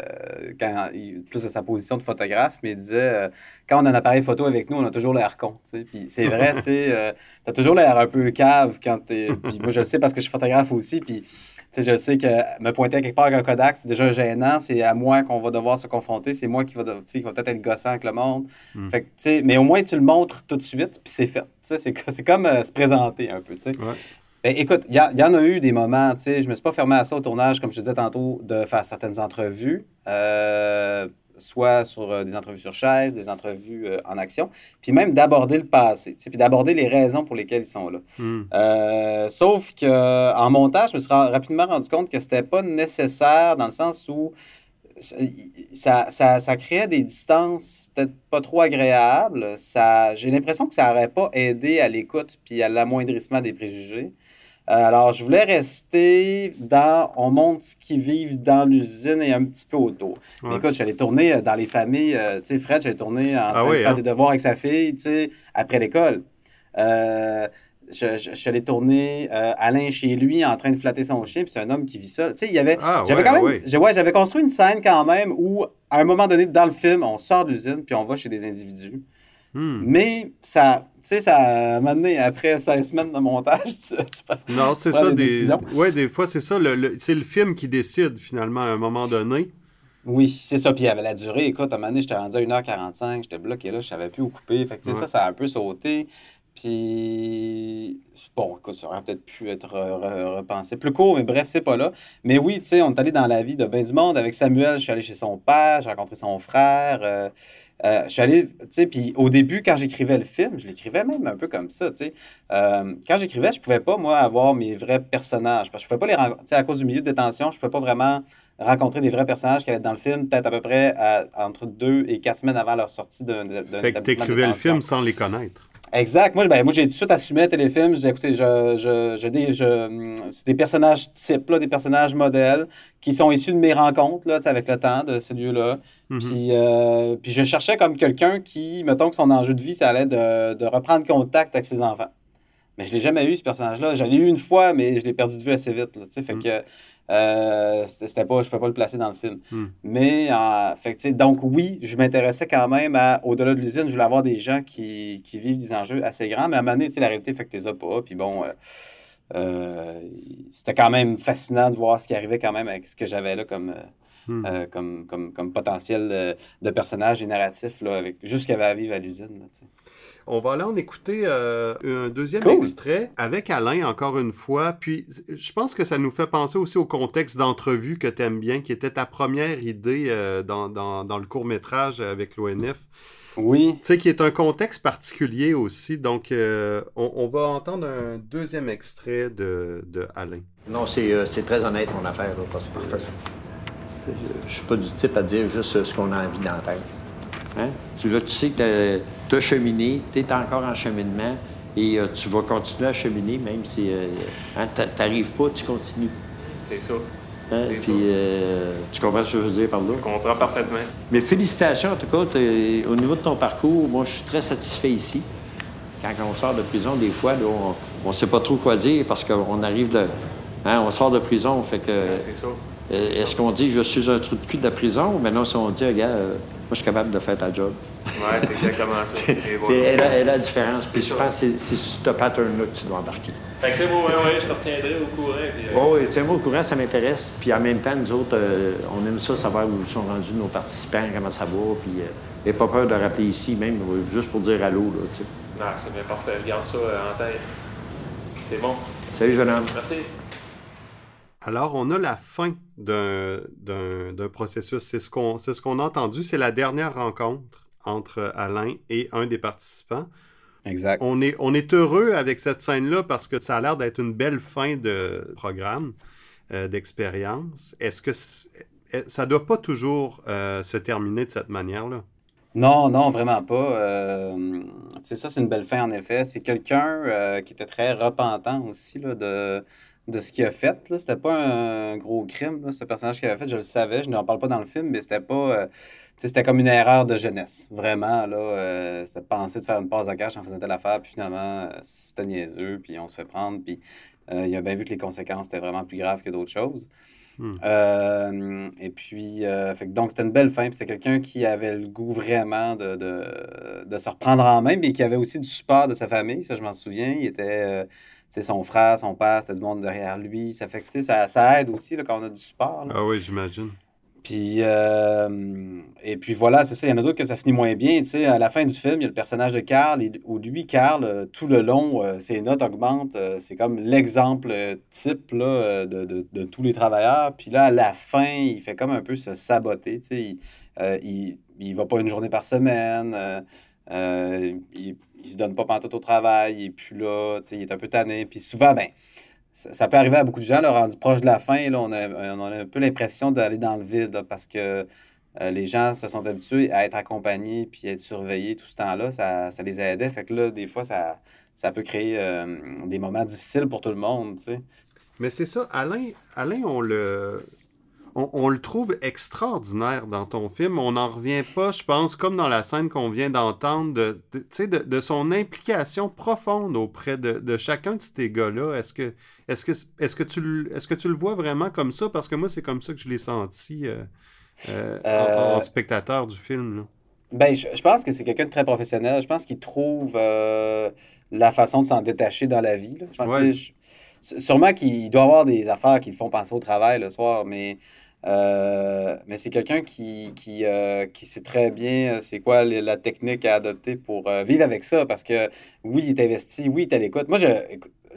quand, plus de sa position de photographe, mais il disait quand on a un appareil photo avec nous, on a toujours l'air con. Puis c'est vrai, tu as toujours l'air un peu cave quand tu Puis moi, je le sais parce que je suis photographe aussi. Puis je sais que me pointer quelque part avec un Kodak, c'est déjà gênant. C'est à moi qu'on va devoir se confronter. C'est moi qui va, qui va peut-être être gossant avec le monde. Hmm. Fait mais au moins, tu le montres tout de suite, puis c'est fait. C'est comme euh, se présenter un peu. Ben, écoute, il y, en a eu des moments, tu sais, je me suis pas fermé à ça au tournage, comme je te disais tantôt, de faire certaines entrevues. Euh, soit sur euh, des entrevues sur chaise, des entrevues euh, en action, puis même d'aborder le passé, puis d'aborder les raisons pour lesquelles ils sont là. Hmm. Sauf qu'en montage, je me suis rapidement rendu compte que c'était pas nécessaire dans le sens où ça, ça, ça créait des distances peut-être pas trop agréables. J'ai l'impression que ça n'aurait pas aidé à l'écoute puis à l'amoindrissement des préjugés. Euh, alors, je voulais rester dans. On montre ce qu'ils vivent dans l'usine et un petit peu autour. Mais écoute, j'allais tourner euh, dans les familles. Euh, tu sais, Fred, j'allais tourner en ah train de faire hein? des devoirs avec sa fille, tu sais, après l'école. je, je, suis allé tourner Alain chez lui en train de flatter son chien, puis c'est un homme qui vit ça. Tu sais, il y avait. Ah j'avais quand même. Ouais, j'avais construit une scène quand même où, à un moment donné, dans le film, on sort de l'usine, puis on va chez des individus. Hmm. Mais ça, tu sais, ça m'a amené après 16 semaines de montage. Tu, non, c'est ça. Des, ouais, des fois, c'est ça. Le, c'est le film qui décide finalement à un moment donné. Oui, c'est ça. Puis il y avait la durée. Écoute, à un moment donné, j'étais rendu à 1h45, j'étais bloqué là, je savais plus où couper. Fait que, ça, ça a un peu sauté. Puis, bon, écoute, ça aurait peut-être pu être repensé plus court, mais bref, c'est pas là. Mais oui, tu sais, on est allé dans la vie de ben du monde. Avec Samuel, je suis allé chez son père, j'ai rencontré son frère. Euh, euh, je suis allé, tu sais, puis au début, quand j'écrivais le film, je l'écrivais même un peu comme ça, tu sais. Euh, quand j'écrivais, je pouvais pas, moi, avoir mes vrais personnages. Parce que je pouvais pas les rencontrer, tu sais, à cause du milieu de détention, je pouvais pas vraiment rencontrer des vrais personnages qui allaient être dans le film, peut-être à peu près entre deux et quatre semaines avant leur sortie d'un Fait que t'écrivais le film sans les connaître. Exact. Moi, ben, moi j'ai tout de suite assumé à téléfilm. J'ai écoutez, je, je, je, je c'est des personnages types, là, des personnages modèles qui sont issus de mes rencontres là, avec le temps de ces lieux-là. Mhm. puis, euh, puis je cherchais comme quelqu'un qui, mettons que son enjeu de vie, ça allait de, de reprendre contact avec ses enfants. Mais je l'ai jamais eu, ce personnage-là. J'en ai eu une fois, mais je l'ai perdu de vue assez vite. Là, fait mhm. que euh, c'était pas, je ne peux pas le placer dans le film. Hmm. Mais, euh, fait, donc oui, je m'intéressais quand même à, au-delà de l'usine, je voulais avoir des gens qui, qui, vivent des enjeux assez grands, mais à un moment donné, la réalité fait que as pas. Puis bon, euh, euh, c'était quand même fascinant de voir ce qui arrivait quand même avec ce que j'avais là comme, hmm. comme, comme, comme, potentiel de personnage et narratif, là, avec juste ce qu'il y avait à vivre à l'usine. On va aller en écouter euh, un deuxième extrait avec Alain, encore une fois. Puis, je pense que ça nous fait penser aussi au contexte d'entrevue que tu aimes bien, qui était ta première idée euh, dans, le court-métrage avec l'ONF. Oui. Tu sais, qui est un contexte particulier aussi. Donc, euh, on, va entendre un deuxième extrait de, Alain. Non, c'est très honnête, mon affaire. Là, parce Parfait. Je suis pas du type à dire juste ce qu'on a envie d'entendre. Hein? Tu, là, tu sais que tu as cheminé, tu es encore en cheminement et euh, tu vas continuer à cheminer, même si euh, hein, tu n'arrives pas, tu continues. C'est ça. Hein? Puis, euh, tu comprends ce que je veux dire par là? Je comprends parfaitement. Mais félicitations, en tout cas, au niveau de ton parcours, moi, je suis très satisfait ici. Quand on sort de prison, des fois, on sait pas trop quoi dire parce qu'on arrive de. Hein, on sort de prison, fait que. c'est ça. Euh, Est-ce qu'on dit je suis un trou de cul de la prison ou maintenant si on dit regarde, euh, moi je suis capable de faire ta job? Ouais, c'est exactement ça. C'est voilà. elle, a- elle a la différence. Puis je pense que c'est- ce pattern-là que tu dois embarquer. Fait que c'est beau, ouais, ouais, je te retiendrai au courant. Puis, euh, Oh, oui, tiens-moi au courant, ça m'intéresse. Puis en même temps, nous autres, euh, on aime ça, savoir où sont rendus nos participants, comment ça va. Puis et pas peur de rappeler ici, même juste pour dire allô. Là, tu sais. Non, c'est bien parfait. Je garde ça en tête. C'est bon. Salut, jeune homme. Merci. Alors, on a la fin d'un processus. C'est ce qu'on ce a entendu. C'est la dernière rencontre entre Alain et un des participants. Exact. On est, on est heureux avec cette scène-là parce que ça a l'air d'être une belle fin de programme, euh, d'expérience. Est-ce que ça doit pas toujours euh, se terminer de cette manière-là? Non, non, vraiment pas. Euh, c'est ça, c'est une belle fin en effet. C'est quelqu'un euh, qui était très repentant aussi là, de, de ce qu'il a fait. Là. C'était pas un gros crime, là, ce personnage qu'il avait fait. Je le savais, je n'en parle pas dans le film, mais c'était pas. euh, c'était comme une erreur de jeunesse. Vraiment, là. Euh, c'était penser de faire une passe de cash en faisant telle affaire, puis finalement, euh, c'était niaiseux, puis on se fait prendre, puis euh, il a bien vu que les conséquences étaient vraiment plus graves que d'autres choses. Hmm. Et puis, euh, fait que donc, c'était une belle fin. Puis c'était quelqu'un qui avait le goût vraiment de, de, de se reprendre en main, mais qui avait aussi du support de sa famille. Ça, je m'en souviens. Il était, sais, son frère, son père, c'était du monde derrière lui. Ça fait que, ça, ça aide aussi là, quand on a du support. là. Ah oui, j'imagine. Puis, euh, et puis voilà, c'est ça. Il y en a d'autres que ça finit moins bien. Tu sais, à la fin du film, il y a le personnage de Carl, et, où lui, Carl, euh, tout le long, euh, ses notes augmentent. euh, c'est comme l'exemple type là, de, de, de tous les travailleurs. Puis là, à la fin, il fait comme un peu se saboter. Tu sais, il, il, il va pas une journée par semaine. il, il se donne pas pantoute au travail. Et puis là, tu sais, il est un peu tanné. Puis souvent, ben, ça, peut arriver à beaucoup de gens, là, rendu proche de la fin, là, on, a, on a un peu l'impression d'aller dans le vide là, parce que euh, les gens se sont habitués à être accompagnés puis à être surveillés tout ce temps-là. Ça, ça les aidait. Fait que là, des fois, ça, ça peut créer euh, des moments difficiles pour tout le monde. Mais c'est ça, Alain, Alain on le. On, on le trouve extraordinaire dans ton film. On n'en revient pas, je pense, comme dans la scène qu'on vient d'entendre, de, de, son implication profonde auprès de, de chacun de ces gars-là. Est-ce que, est-ce que, est-ce que tu, le- est-ce que tu le vois vraiment comme ça? Parce que moi, c'est comme ça que je l'ai senti euh, euh, en- Euh, en, spectateur du film. là. Ben, je, je pense que c'est quelqu'un de très professionnel. Je pense qu'il trouve euh, la façon de s'en détacher dans la vie. là. Je pense, Ouais. je- sûrement qu'il doit avoir des affaires qui le font penser au travail le soir, mais, euh, mais c'est quelqu'un qui, qui, euh, qui sait très bien euh, c'est quoi la technique à adopter pour euh, vivre avec ça. Parce que oui, il est investi, oui, il est à l'écoute. Moi, je,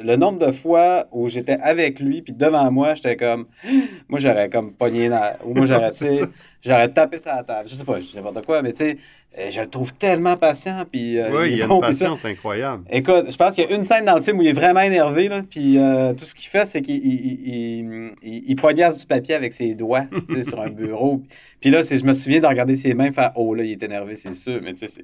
le nombre de fois où j'étais avec lui, puis devant moi, j'étais comme. Moi, j'aurais comme pogné dans. Ou moi, j'aurais, ça. j'aurais tapé sur la table. Je sais pas, je sais n'importe quoi, mais tu sais, euh, je le trouve tellement patient. Puis, euh, Oui, il y a bon, une ça. patience incroyable. Écoute, je pense qu'il y a une scène dans le film où il est vraiment énervé, là, puis euh, tout ce qu'il fait, c'est qu'il il, il, il- il pognasse du papier avec ses doigts, sur un bureau. Puis là, je me souviens de regarder ses mains faire « Oh, là, il est énervé, c'est sûr. » Mais tu sais,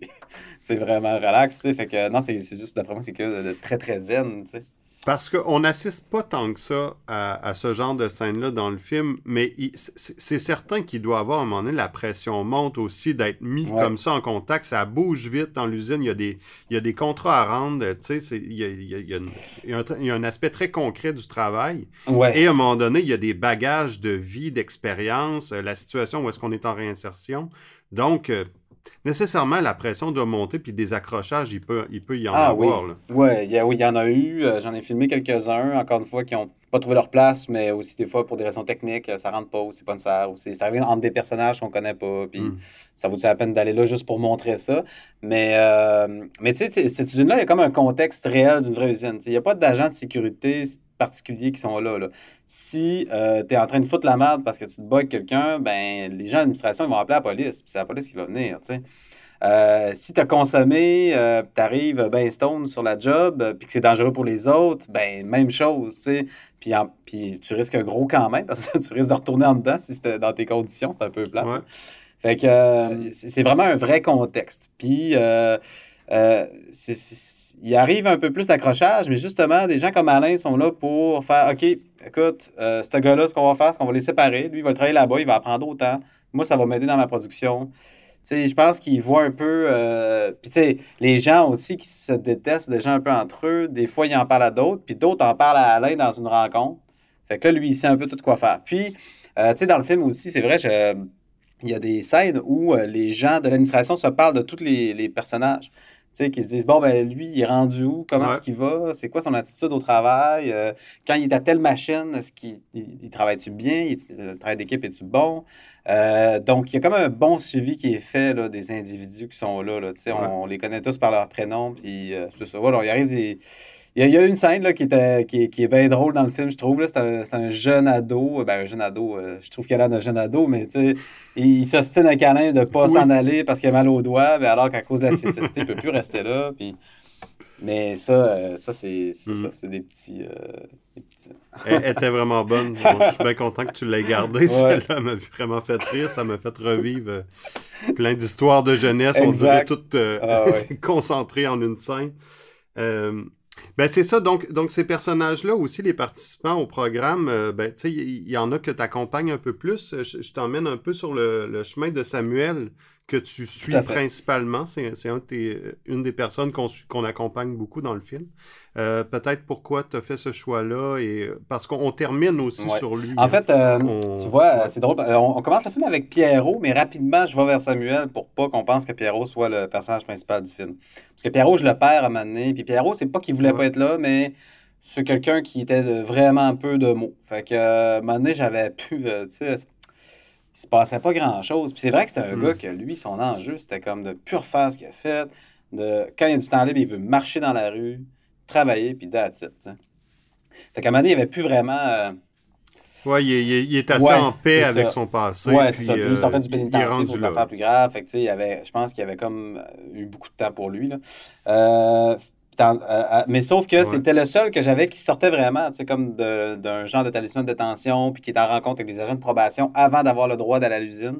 c'est- vraiment relax. Fait que non, c'est juste, d'après moi, c'est que de très, très zen, tu sais. Parce qu'on n'assiste pas tant que ça à, à ce genre de scène-là dans le film, mais c'est certain qu'il doit avoir à un moment donné, la pression monte aussi d'être mis Ouais. comme ça en contact. Ça bouge vite dans l'usine. Il y, a des, il y a des contrats à rendre. Tu sais, il y a, il y un, aspect très concret du travail. Ouais. Et à un moment donné, il y a des bagages de vie, d'expérience, euh, la situation où est-ce qu'on est en réinsertion. Donc, euh, nécessairement, la pression doit monter, puis des accrochages, il peut, il peut y en Ah oui. avoir. Ouais, il y, a- oui, il y en a eu. Euh, J'en ai filmé quelques-uns, encore une fois, qui n'ont pas trouvé leur place, mais aussi des fois pour des raisons techniques, euh, ça rentre pas ou c'est pas nécessaire. Ou c'est arrivé entre des personnages qu'on connaît pas. Puis Mm. ça vaut la peine d'aller là juste pour montrer ça? Mais, euh, mais tu sais, cette usine-là, il y a comme un contexte réel d'une vraie usine. Il n'y a pas d'agents de sécurité particuliers qui sont là. là. Si tu es en train de foutre la merde parce que tu te bats avec quelqu'un, ben les gens de l'administration ils vont appeler la police. Puis c'est la police qui va venir. tu sais. Euh, si tu as consommé, euh, tu arrives ben stone sur la job, euh, puis que c'est dangereux pour les autres, ben même chose, tu sais. Puis, tu risques gros quand même, parce que tu risques de retourner en dedans si c'était dans tes conditions, c'est un peu plat. Ouais. Fait que euh, c'est c'est vraiment un vrai contexte. Puis euh, il arrive un peu plus d'accrochage, mais justement, des gens comme Alain sont là pour faire OK, écoute, ce gars-là, ce qu'on va faire, c'est qu'on va les séparer. Lui, il va travailler là-bas, il va apprendre autant. Moi, ça va m'aider dans ma production. Sais, je pense qu'il voit un peu. euh, Puis, tu sais, les gens aussi qui se détestent, gens un peu entre eux, des fois, ils en parlent à d'autres, puis d'autres en parlent à Alain dans une rencontre. Fait que là, lui, il sait un peu tout quoi faire. Puis, euh, tu sais, dans le film aussi, c'est vrai, il y a des scènes où euh, les gens de l'administration se parlent de tous les personnages. Tu sais, qui se disent, bon, ben lui, il est rendu où? Comment Ouais. est-ce qu'il va? C'est quoi son attitude au travail? Euh, quand il est à telle machine, est-ce qu'il il- il travaille-tu bien? Il- Le travail d'équipe est-tu bon? Euh, donc, il y a comme un bon suivi qui est fait là, des individus qui sont là. là. Tu sais, Ouais. on, les connaît tous par leur prénom. Puis, euh, c'est ça. Voilà, il arrive des... Il y, a, il y a une scène là, qui, était, qui, est- qui est bien drôle dans le film, je trouve. là. C'est un, un jeune ado. Ben, un jeune ado. euh, je trouve qu'il a l'air d'un jeune ado, mais tu sais, il, il s'ostine avec Alain de ne pas Oui. s'en aller parce qu'il a mal au doigt, mais alors qu'à cause de la CSST, il ne peut plus rester là. Puis... Mais ça, euh, ça c'est c'est des petits. euh, des petits- Elle était vraiment bonne. Bon, je suis bien content que tu l'aies gardée. Celle-là m'a vraiment fait rire. Ça m'a fait revivre euh, plein d'histoires de jeunesse. On dirait toutes euh, Ah ouais. concentrées en une scène. Ben c'est ça, donc, donc ces personnages-là aussi, les participants au programme, euh, ben il y, en a que tu un peu plus. Je, t'emmène un peu sur le chemin de Samuel que tu suis principalement. C'est un de tes- une des personnes qu'on accompagne beaucoup dans le film. Euh, Peut-être pourquoi tu as fait ce choix-là et parce qu'on on termine aussi Ouais. sur lui. En fait, euh, On- tu vois, euh, ouais. c'est drôle. euh, On, on commence le film avec Pierrot, mais rapidement, je vais vers Samuel pour pas qu'on pense que Pierrot soit le personnage principal du film. Parce que Pierrot, je le perds à un moment donné. Puis Pierrot, c'est pas qu'il voulait Ouais. pas être là, mais c'est quelqu'un qui était de vraiment peu de mots. Fait que, euh, à un moment donné, j'avais pu, euh, tu sais, il se passait pas grand-chose. Puis c'est vrai que c'était un Hmm. gars que, lui, son enjeu, c'était comme de pure faire ce qu'il a fait. De, quand il a du temps libre, il veut marcher dans la rue, travailler, puis that's it, tu sais. Fait qu'à un moment donné, il avait plus vraiment... euh, Ouais, il, est- il est- il est assez Ouais, en paix avec ça. son passé. Ouais, c'est ça. Euh, il sortait du pénitencier pour affaires plus graves. Fait que, tu sais, il y avait, je pense qu'il y avait comme euh, eu beaucoup de temps pour lui. Là. Euh, euh, euh, mais sauf que Ouais. c'était le seul que j'avais qui sortait vraiment, tu sais, comme d'un genre d'établissement de détention, puis qui était en rencontre avec des agents de probation avant d'avoir le droit d'aller à l'usine.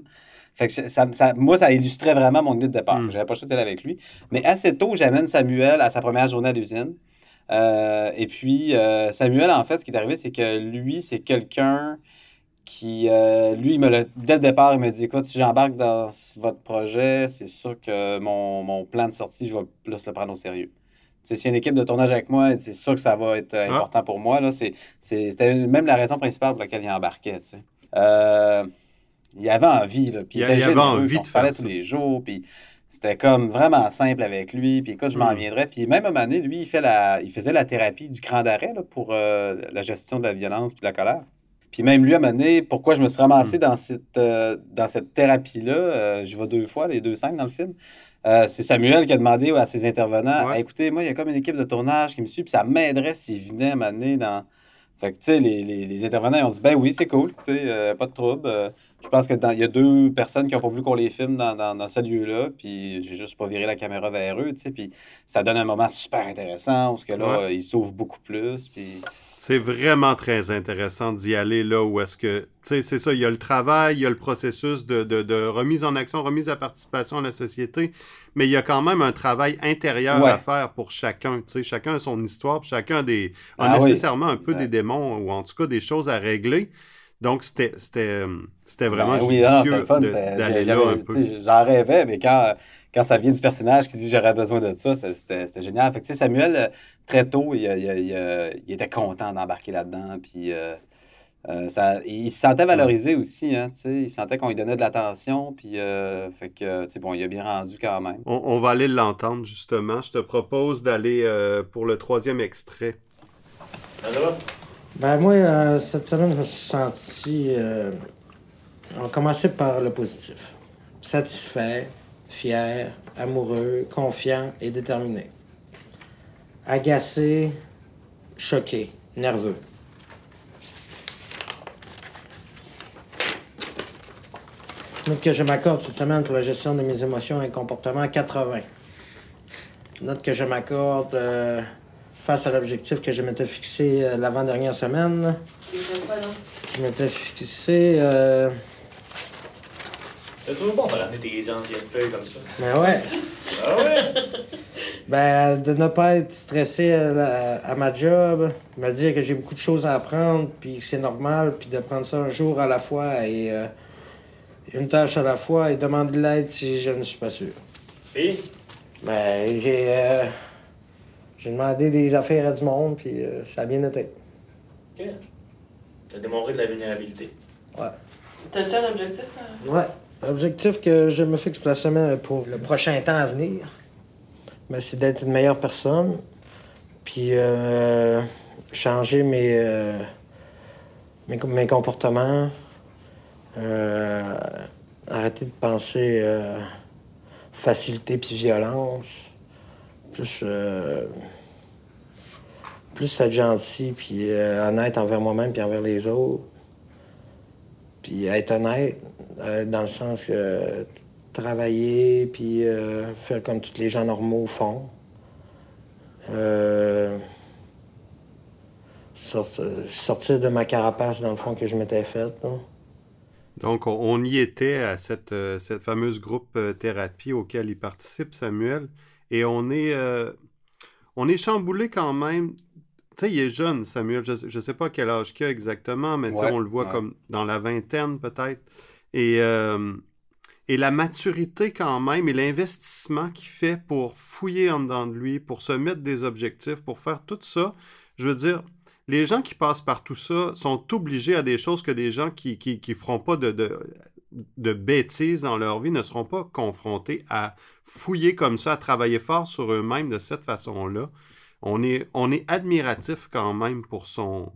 Fait que ça, ça- moi, ça illustrait vraiment mon idée de départ. Mm. J'avais pas le choix d'y aller avec lui. Mais assez tôt, j'amène Samuel à sa première journée à l'usine. Euh, et puis, euh, Samuel, en fait, ce qui est arrivé, c'est que lui, c'est quelqu'un qui, euh, lui, il me l'a- dès le départ, il m'a dit écoute, si j'embarque dans votre projet, c'est sûr que mon, mon plan de sortie, je vais plus le prendre au sérieux. A une équipe de tournage avec moi, c'est sûr que ça va être euh, Ah. important pour moi. Là. C'est, c'est- c'était même la raison principale pour laquelle il embarquait. tu sais. Euh, il avait envie. Là, puis Il avait généreux, envie on de faire tous ça. les jours. Puis c'était comme vraiment simple avec lui. Puis écoute, je m'en Mm. viendrai. Puis même à un moment donné, lui, il, fait la, il faisait la thérapie du cran d'arrêt là, pour euh, la gestion de la violence puis de la colère. Puis même lui, à un moment donné, pourquoi je me suis ramassé dans cette, euh, dans cette thérapie-là, euh, je vais deux fois, les deux scènes dans le film. Euh, c'est Samuel qui a demandé à ses intervenants Ouais. Hey, écoutez, moi, il y a comme une équipe de tournage qui me suit, puis ça m'aiderait s'ils venaient m'amener dans. Fait que, tu sais, les, les, les intervenants, ils ont dit Ben oui, c'est cool, écoutez, euh, pas de trouble. Euh, je pense qu'il y a deux personnes qui n'ont pas voulu qu'on les filme dans, dans, dans ce lieu-là, puis j'ai juste pas viré la caméra vers eux, tu sais, puis ça donne un moment super intéressant où ce que là, Ouais. euh, ils s'ouvrent beaucoup plus, puis. C'est vraiment très intéressant d'y aller là où est-ce que, tu sais, c'est ça, il y a le travail, il y a le processus de, de, de remise en action, remise à participation à la société, mais il y a quand même un travail intérieur Ouais. à faire pour chacun, tu sais, chacun a son histoire, puis chacun a, des, a Ah oui, nécessairement un peu exact. des démons, ou en tout cas des choses à régler. Donc, c'était c'était vraiment Ben oui, judicieux d'aller là un peu. J'en rêvais, mais quand, quand ça vient du personnage qui dit j'aurais besoin de ça, c'était génial. Fait que, tu sais, Samuel, euh, très tôt, il, il- il- il était content d'embarquer là-dedans. Puis, euh, euh, ça, il se sentait valorisé aussi. Hein, tu sais, il sentait qu'on lui donnait de l'attention. Puis, euh, fait que, tu sais, bon, il a bien rendu quand même. On, on va aller l'entendre justement. Je te propose d'aller euh, pour le troisième extrait. Ça va? Ben moi, euh, cette semaine, je me suis senti... euh, on va commencer par le positif. Satisfait, fier, amoureux, confiant et déterminé. Agacé, choqué, nerveux. Note que je m'accorde cette semaine pour la gestion de mes émotions et comportements 80. Note que je m'accorde euh, face à l'objectif que je m'étais fixé euh, l'avant-dernière semaine. Je m'étais fixé. Euh... C'est toujours bon de ramener tes anciennes feuilles comme ça. Ben ouais. Ah ouais? Ben, de ne pas être stressé à, la- à ma job, me dire que j'ai beaucoup de choses à apprendre, puis que c'est normal, puis de prendre ça un jour à la fois et euh, une tâche à la fois et demander de l'aide si je ne suis pas sûr. Et? Ben, j'ai. euh, j'ai demandé des affaires à du monde, puis euh, ça a bien été. OK. T'as démontré de la vulnérabilité. Ouais. T'as-tu un objectif? euh? Ouais. L'objectif que je me fixe pour la semaine, pour le prochain temps à venir, ben, c'est d'être une meilleure personne, puis euh, changer mes, euh, mes, comportements, euh, arrêter de penser facilité puis violence, plus, plus être gentil puis honnête envers moi-même puis envers les autres. Puis être honnête, euh, dans le sens que travailler, puis euh, faire comme tous les gens normaux font. Euh, sortir, de ma carapace, dans le fond, que je m'étais faite. Donc, on, y était à cette, cette fameuse groupe thérapie auquel il participe, Samuel, et on est, on est chamboulé quand même. Tu sais, il est jeune, Samuel. Je ne sais pas quel âge qu'il a exactement, mais Ouais, on le voit ouais. comme dans la vingtaine, peut-être. Et, euh, et la maturité, quand même, et l'investissement qu'il fait pour fouiller en dedans de lui, pour se mettre des objectifs, pour faire tout ça, je veux dire, les gens qui passent par tout ça sont obligés à des choses que des gens qui qui, qui feront pas de, de, de bêtises dans leur vie ne seront pas confrontés à fouiller comme ça, à travailler fort sur eux-mêmes de cette façon-là. On est, on est admiratif quand même pour son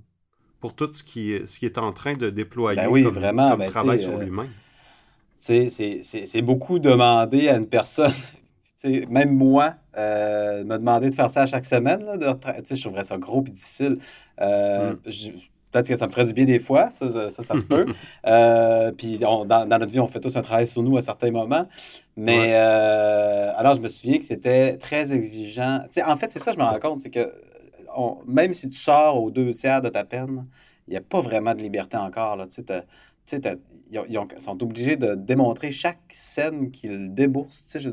pour tout ce qui, est- ce qui est en train de déployer Ben oui, comme, vraiment, comme ben, travail sur euh, lui-même. C'est- beaucoup demander à une personne. Même moi, euh, me demander de faire ça à chaque semaine, là, de je trouverais ça gros et difficile. Euh, Mm. Peut-être que ça me ferait du bien des fois, ça, ça, ça, ça se peut. Euh, puis on- dans, dans notre vie, on fait tous un travail sur nous à certains moments. Mais Ouais. euh, alors, je me souviens que c'était très exigeant. En fait, c'est ça, je me rends compte, c'est que on- même si tu sors aux deux tiers de ta peine, il n'y a pas vraiment de liberté encore. Là. Ils, ils ont- sont obligés de démontrer chaque scène qu'ils déboursent. je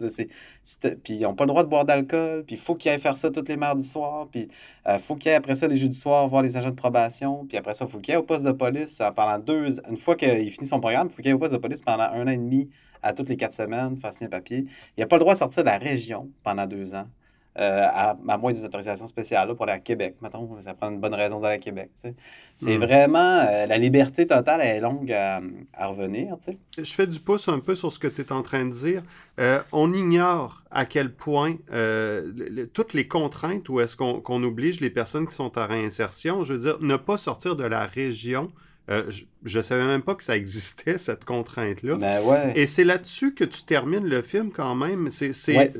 Puis ils n'ont pas le droit de boire d'alcool, puis il faut qu'ils aillent faire ça tous les mardis soirs, puis il faut qu'ils aillent après ça les jeudis soirs voir les agents de probation, puis après ça, il faut qu'ils aillent au poste de police euh, pendant deux... Une fois qu'il finit son programme, il faut qu'il aille au poste de police pendant un an et demi à toutes les quatre semaines, faire signer papier. Il n'a pas le droit de sortir de la région pendant deux ans. Euh, à, à moins d'une autorisation spéciale là, pour aller à Québec. Mettons, ça prend une bonne raison d'aller à Québec. C'est Mm. vraiment... euh, la liberté totale elle est longue à, à revenir. tu sais. Je fais du pouce un peu sur ce que tu es en train de dire. Euh, on ignore à quel point le- le- toutes les contraintes où est-ce qu'on qu'on oblige les personnes qui sont en réinsertion, je veux dire, ne pas sortir de la région. Euh, je ne savais même pas que ça existait, cette contrainte-là. Ben ouais. Et c'est là-dessus que tu termines le film quand même. C'est, c'est, Ouais.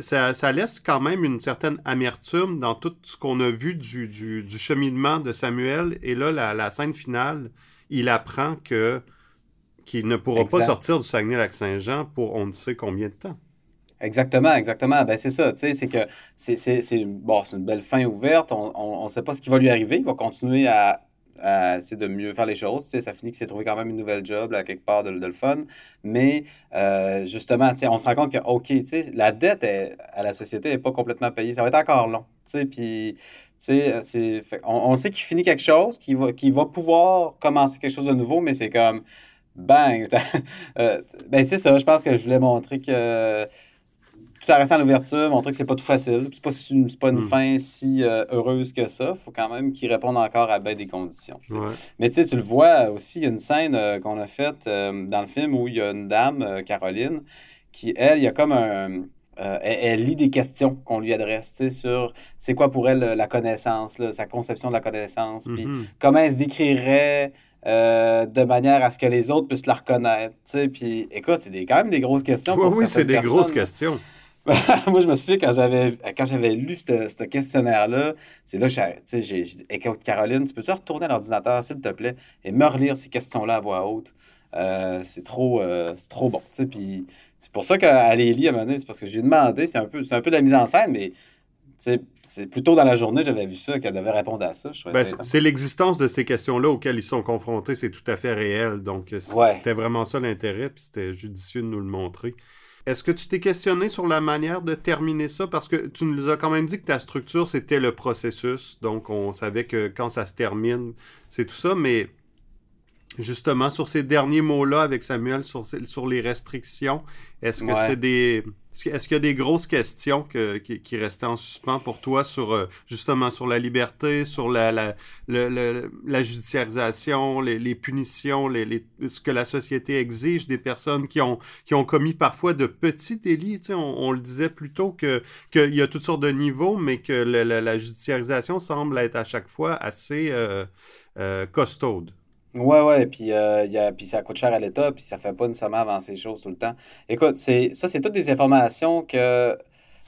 ça, ça laisse quand même une certaine amertume dans tout ce qu'on a vu du, du, du cheminement de Samuel. Et là, la, la scène finale, il apprend que qu'il ne pourra pas sortir du Saguenay-Lac-Saint-Jean pour on ne sait combien de temps. Exactement, exactement. Ben, c'est ça, tu sais, c'est que c'est, c'est, c'est, bon, c'est une belle fin ouverte. On ne sait pas ce qui va lui arriver. Il va continuer à, à essayer de mieux faire les choses. Tu ça finit qu'il s'est trouvé quand même une nouvelle job, là, quelque part, de, de le fun. Mais euh, justement, on se rend compte que, OK, la dette à la société n'est pas complètement payée. Ça va être encore long. Puis, on, on sait qu'il finit quelque chose, qu'il va, va pouvoir commencer quelque chose de nouveau, mais c'est comme, bang! Euh, ben, c'est ça, je pense que je voulais montrer que restant à l'ouverture, montrer que c'est pas tout facile. C'est pas, pas une Mm. fin si euh, heureuse que ça. faut quand même qu'ils répondent encore à bien des conditions. Ouais. Mais tu sais, tu le vois aussi, il y a une scène euh, qu'on a faite euh, dans le film où il y a une dame, Caroline, qui, elle, il y a comme un. euh, elle, elle lit des questions qu'on lui adresse, sur c'est quoi pour elle la connaissance, là, sa conception de la connaissance, puis Mhm. comment elle se décrirait euh, de manière à ce que les autres puissent la reconnaître. Puis écoute, c'est quand même des grosses questions. Oui, pour oui, c'est des grosses questions. Moi, je me souviens quand j'avais quand j'avais lu ce ce questionnaire-là, c'est là que j'ai- j'ai dit Écoute, Caroline, tu peux-tu retourner à l'ordinateur, s'il te plaît, et me relire ces questions-là à voix haute? Euh, C'est trop, euh, c'est trop bon. Puis c'est pour ça qu'elle les lit à un moment c'est parce que j'ai demandé, c'est un, peu, c'est un peu de la mise en scène, mais c'est plus tôt dans la journée, j'avais vu ça, qu'elle devait répondre à ça. Ben, c'est l'existence de ces questions-là auxquelles ils sont confrontés, c'est tout à fait réel. Donc, Ouais. c'était vraiment ça l'intérêt, puis c'était judicieux de nous le montrer. Est-ce que tu t'es questionné sur la manière de terminer ça? Parce que tu nous as quand même dit que ta structure, c'était le processus. Donc, on savait que quand ça se termine, c'est tout ça. Mais justement sur ces derniers mots-là avec Samuel sur, sur les restrictions. Est-ce que c'est des est-ce qu'il y a des grosses questions qui, restaient en suspens pour toi sur euh, justement sur la liberté, sur la, la, la judiciarisation, les, punitions, les, ce que la société exige des personnes qui ont, qui ont commis parfois de petits délits? On, on le disait plus tôt qu'il y a toutes sortes de niveaux, mais que la, judiciarisation semble être à chaque fois assez euh, euh, costaude. Ouais, ouais, puis, euh, y a, puis ça coûte cher à l'État, puis ça fait pas nécessairement avancer les choses tout le temps. Écoute, c'est, ça, c'est toutes des informations que.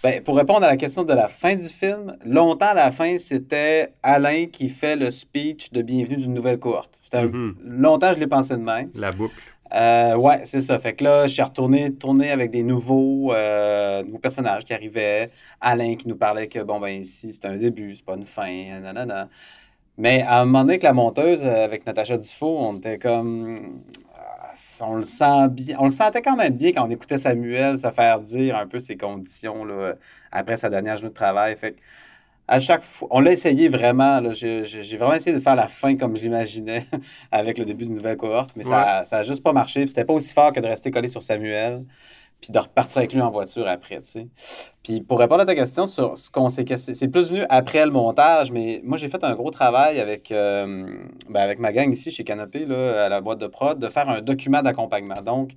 Ben, pour répondre à la question de la fin du film, longtemps à la fin, c'était Alain qui fait le speech de bienvenue d'une nouvelle cohorte. Mm-hmm. Longtemps, je l'ai pensé de même. La boucle. Euh, ouais, c'est ça. Fait que là, je suis retourné tourner avec des nouveaux, euh, nouveaux personnages qui arrivaient. Alain qui nous parlait que, bon, ben ici, c'est un début, c'est pas une fin, nanana. Mais à un moment donné, avec la monteuse, euh, avec Natacha Dufault, on était comme. Ah, on le sent bien. On le sentait quand même bien quand on écoutait Samuel se faire dire un peu ses conditions là, après sa dernière journée de travail. Fait à chaque fois, on l'a essayé vraiment. J'ai vraiment essayé de faire la fin comme je l'imaginais avec le début d'une nouvelle cohorte, mais ça n'a juste pas marché. C'était pas aussi fort que de rester collé sur Samuel puis de repartir avec lui en voiture après, tu sais. Puis pour répondre à ta question sur ce qu'on s'est c'est plus venu après le montage, mais moi j'ai fait un gros travail avec, euh, ben, avec ma gang ici chez Canopé, là, à la boîte de prod, de faire un document d'accompagnement. Donc,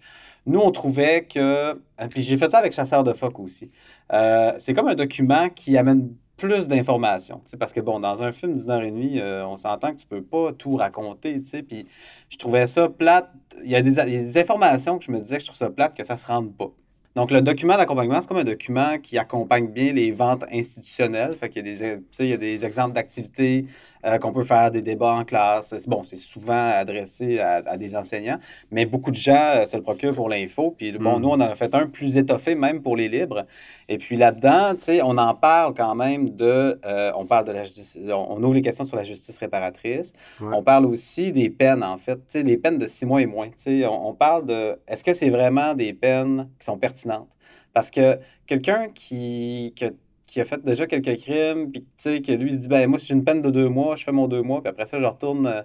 nous, on trouvait que, puis j'ai fait ça avec Chasseur de phoques aussi, euh, c'est comme un document qui amène plus d'informations. Parce que, bon, dans un film d'une heure et demie, euh, on s'entend que tu peux pas tout raconter. Puis je trouvais ça plate. Il y, a des, il y, a des, informations que je me disais que je trouve ça plate que ça se rende pas. Donc, le document d'accompagnement, c'est comme un document qui accompagne bien les ventes institutionnelles. Fait qu'il il y a des exemples d'activités euh, qu'on peut faire, des débats en classe. Bon, c'est souvent adressé à, des enseignants, mais beaucoup de gens euh, se le procurent pour l'info. Puis, bon, mm. nous, on en a fait un plus étoffé, même pour les libres. Et puis là-dedans, tu sais, on en parle quand même de... Euh, on parle de la justice... On ouvre les questions sur la justice réparatrice. On parle aussi des peines, en fait. Tu sais, les peines de six mois et moins. Tu sais, on, on parle de... Est-ce que c'est vraiment des peines qui sont pertinentes? Parce que quelqu'un qui, qui, a fait déjà quelques crimes, puis que lui se dit, ben moi, si j'ai une peine de deux mois, je fais mon deux mois, puis après ça, je retourne. Euh,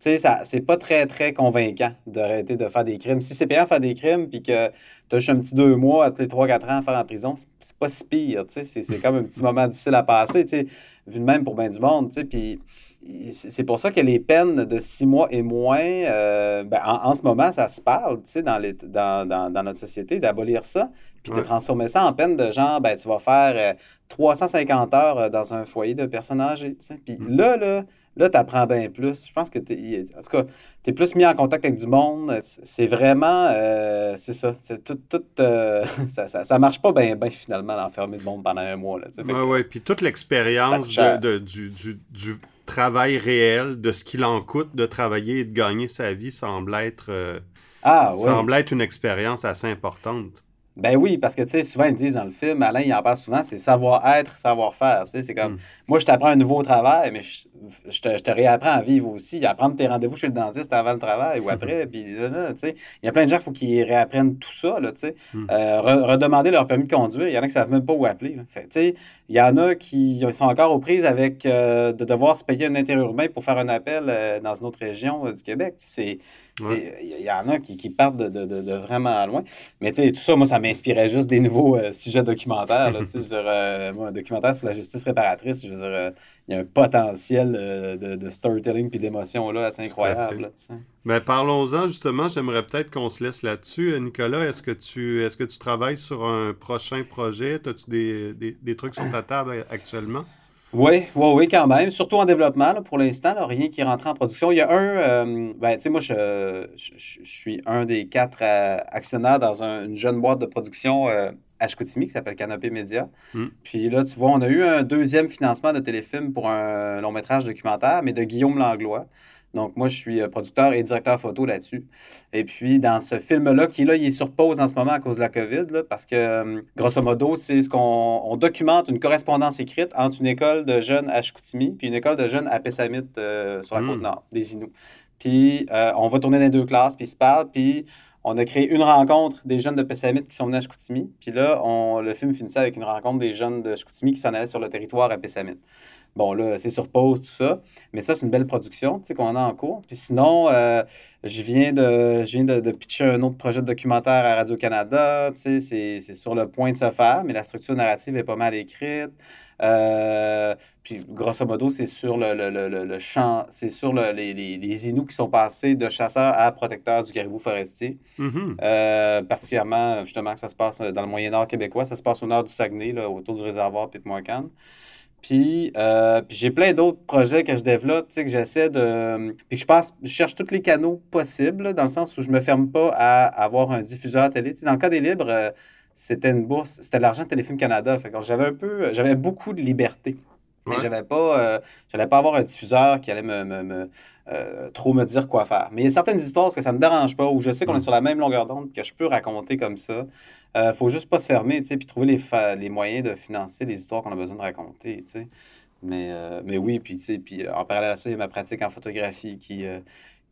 tu sais, c'est pas très, très convaincant d'arrêter de faire des crimes. Si c'est payant de faire des crimes, puis que tu as juste un petit deux mois, tous les trois, quatre ans à faire en prison, c'est pas si pire, tu sais. C'est comme un petit moment difficile à passer, tu sais, vu de même pour bien du monde, tu sais. Puis c'est pour ça que les peines de six mois et moins, euh, ben, en, ce moment, ça se parle dans, les, dans, dans, dans, notre société d'abolir ça, puis de transformer ça en peine de genre, ben, tu vas faire 350 euh, heures euh, dans un foyer de personnes âgées. Puis mm. là, là, là tu apprends bien plus. Je pense que, es, en tout cas, tu es plus mis en contact avec du monde. C'est vraiment, c'est ça, c'est tout, tout ça, ça, ça, marche pas bien, bien finalement, d'enfermer du monde pendant un mois. Oui, oui, puis toute l'expérience du, du, du travail réel de ce qu'il en coûte de travailler et de gagner sa vie semble être, euh, ah, semble être une expérience assez importante. Ben oui, parce que, tu sais, souvent, ils disent dans le film, Alain, il en parle souvent, c'est savoir-être, savoir-faire. Tu sais, c'est comme, hmm. moi, je t'apprends un nouveau travail, mais je, te, je, te, réapprends à vivre aussi, à prendre tes rendez-vous chez le dentiste avant le travail ou après. puis là, tu sais, il y a plein de gens, il faut qu'ils réapprennent tout ça, là, tu sais. Hmm. Euh, redemander leur permis de conduire, il y en a qui ne savent même pas où appeler. Fait, tu sais, il y en a qui sont encore aux prises avec euh, de devoir se payer un interurbain pour faire un appel euh, dans une autre région du Québec. C'est il y, en a qui, partent de, vraiment loin. Mais tu sais, tout ça, moi, ça m'inspirait juste des nouveaux sujets documentaires. Là, sur, euh, un documentaire sur la justice réparatrice, je veux dire, il y a un potentiel de, storytelling puis d'émotion là assez incroyable. Mais ben, parlons-en justement, j'aimerais peut-être qu'on se laisse là-dessus. Nicolas, est-ce que tu est-ce que tu travailles sur un prochain projet? As-tu des, des trucs sur ta table actuellement? Oui, oui, oui, quand même. Surtout en développement, pour l'instant, rien qui rentre en production. Il y a un, euh, ben, tu sais, moi, je, suis un des quatre euh, actionnaires dans une jeune boîte de production euh, à Chicoutimi qui s'appelle Canopé Média. Hmm. Puis là, tu vois, on a eu un deuxième financement de téléfilm pour un long métrage documentaire, mais de Guillaume Langlois. Donc, moi, je suis euh, producteur et directeur photo là-dessus. Et puis, dans ce film-là, qui là, il est sur pause en ce moment à cause de la COVID, parce que, euh, grosso modo, c'est ce qu'on documente une correspondance écrite entre une école de jeunes à Chicoutimi puis une école de jeunes à Pessamit euh, sur la côte hmm. nord, des Inuits. Puis, on va tourner dans les deux classes, puis ils se parlent, puis on a créé une rencontre des jeunes de Pessamit qui sont venus à Chicoutimi. Puis là, on, le film finissait avec une rencontre des jeunes de Chicoutimi qui s'en allaient sur le territoire à Pessamit. Bon, là, c'est sur pause, tout ça. Mais ça, c'est une belle production, tu sais, qu'on a en cours. Puis sinon, euh, je viens, de, je viens de, de pitcher un autre projet de documentaire à Radio-Canada, tu sais, c'est, c'est sur le point de se faire, mais la structure narrative est pas mal écrite. Euh, puis, grosso modo, c'est sur le, le, le, le champ, c'est sur le, les, les, les Inuits qui sont passés de chasseurs à protecteurs du caribou forestier. Mhm. Euh, particulièrement, justement, que ça se passe dans le Moyen-Nord québécois. Ça se passe au nord du Saguenay, là, autour du réservoir Pitmoacan. Puis, euh, puis j'ai plein d'autres projets que je développe, que j'essaie de... Puis que je passe, je cherche tous les canaux possibles, dans le sens où je me ferme pas à avoir un diffuseur télé. Dans le cas des libres, euh, c'était une bourse, c'était de l'argent de Téléfilm Canada. Fait que j'avais un peu, j'avais beaucoup de liberté. Et j'avais pas, euh, j'allais pas avoir un diffuseur qui allait me, me- me, euh, trop me dire quoi faire. Mais il y a certaines histoires parce que ça me dérange pas, où je sais qu'on est sur la même longueur d'onde, que je peux raconter comme ça. Euh, faut juste pas se fermer, tu sais, puis trouver les, fa- les moyens de financer les histoires qu'on a besoin de raconter, tu sais. Mais, euh, mais oui, puis, tu sais, puis en parallèle à ça, il y a ma pratique en photographie qui,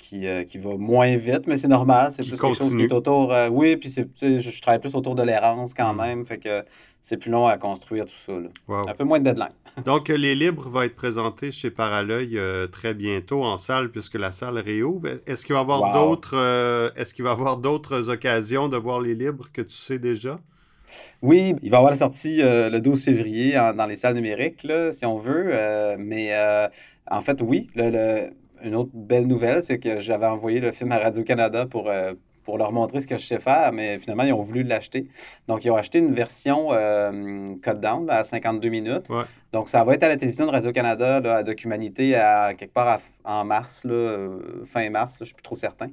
qui, euh, qui va moins vite, mais c'est normal. C'est plus quelque chose qui est autour. euh, oui, puis c'est, je, je travaille plus autour de l'errance quand Mm. même, fait que c'est plus long à construire tout ça. là. Wow. Un peu moins de deadline. Donc, euh, Les Libres va être présenté chez Paralœil euh, très bientôt en salle, puisque la salle réouvre. Est-ce qu'il va y avoir Wow. d'autres est-ce qu'il va avoir d'autres occasions de voir Les Libres que tu sais déjà? Oui, il va y avoir la sortie euh, le 12 février en- dans les salles numériques, là, si on veut. euh, mais euh, en fait, oui, le- le- une autre belle nouvelle, c'est que j'avais envoyé le film à Radio-Canada pour, euh, pour leur montrer ce que je sais faire, mais finalement, ils ont voulu l'acheter. Donc, ils ont acheté une version euh, cut down là, à 52 minutes. Ouais. Donc, ça va être à la télévision de Radio-Canada, à Documanité, à quelque part à- en mars, là, euh, fin mars, là, je ne suis plus trop certain.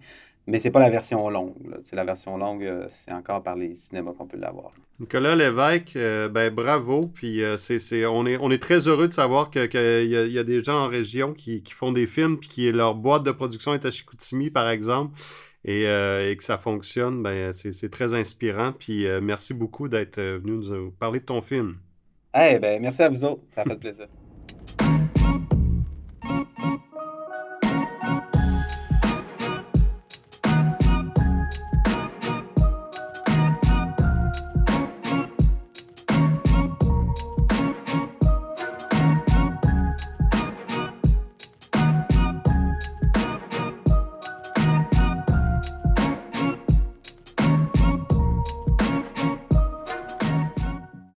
Mais c'est pas la version longue. là. La version longue, euh, c'est encore par les cinémas qu'on peut l'avoir. Nicolas Lévesque, euh, ben bravo. Puis euh, c'est, c'est- on, est, on est très heureux de savoir qu'il que y, a, y a des gens en région qui, qui font des films, puis qui leur boîte de production est à Chicoutimi, par exemple, et, euh, et que ça fonctionne. Ben, c'est, c'est très inspirant. Puis merci beaucoup d'être venu nous parler de ton film. Eh ben, merci à vous autres. Ça a fait plaisir.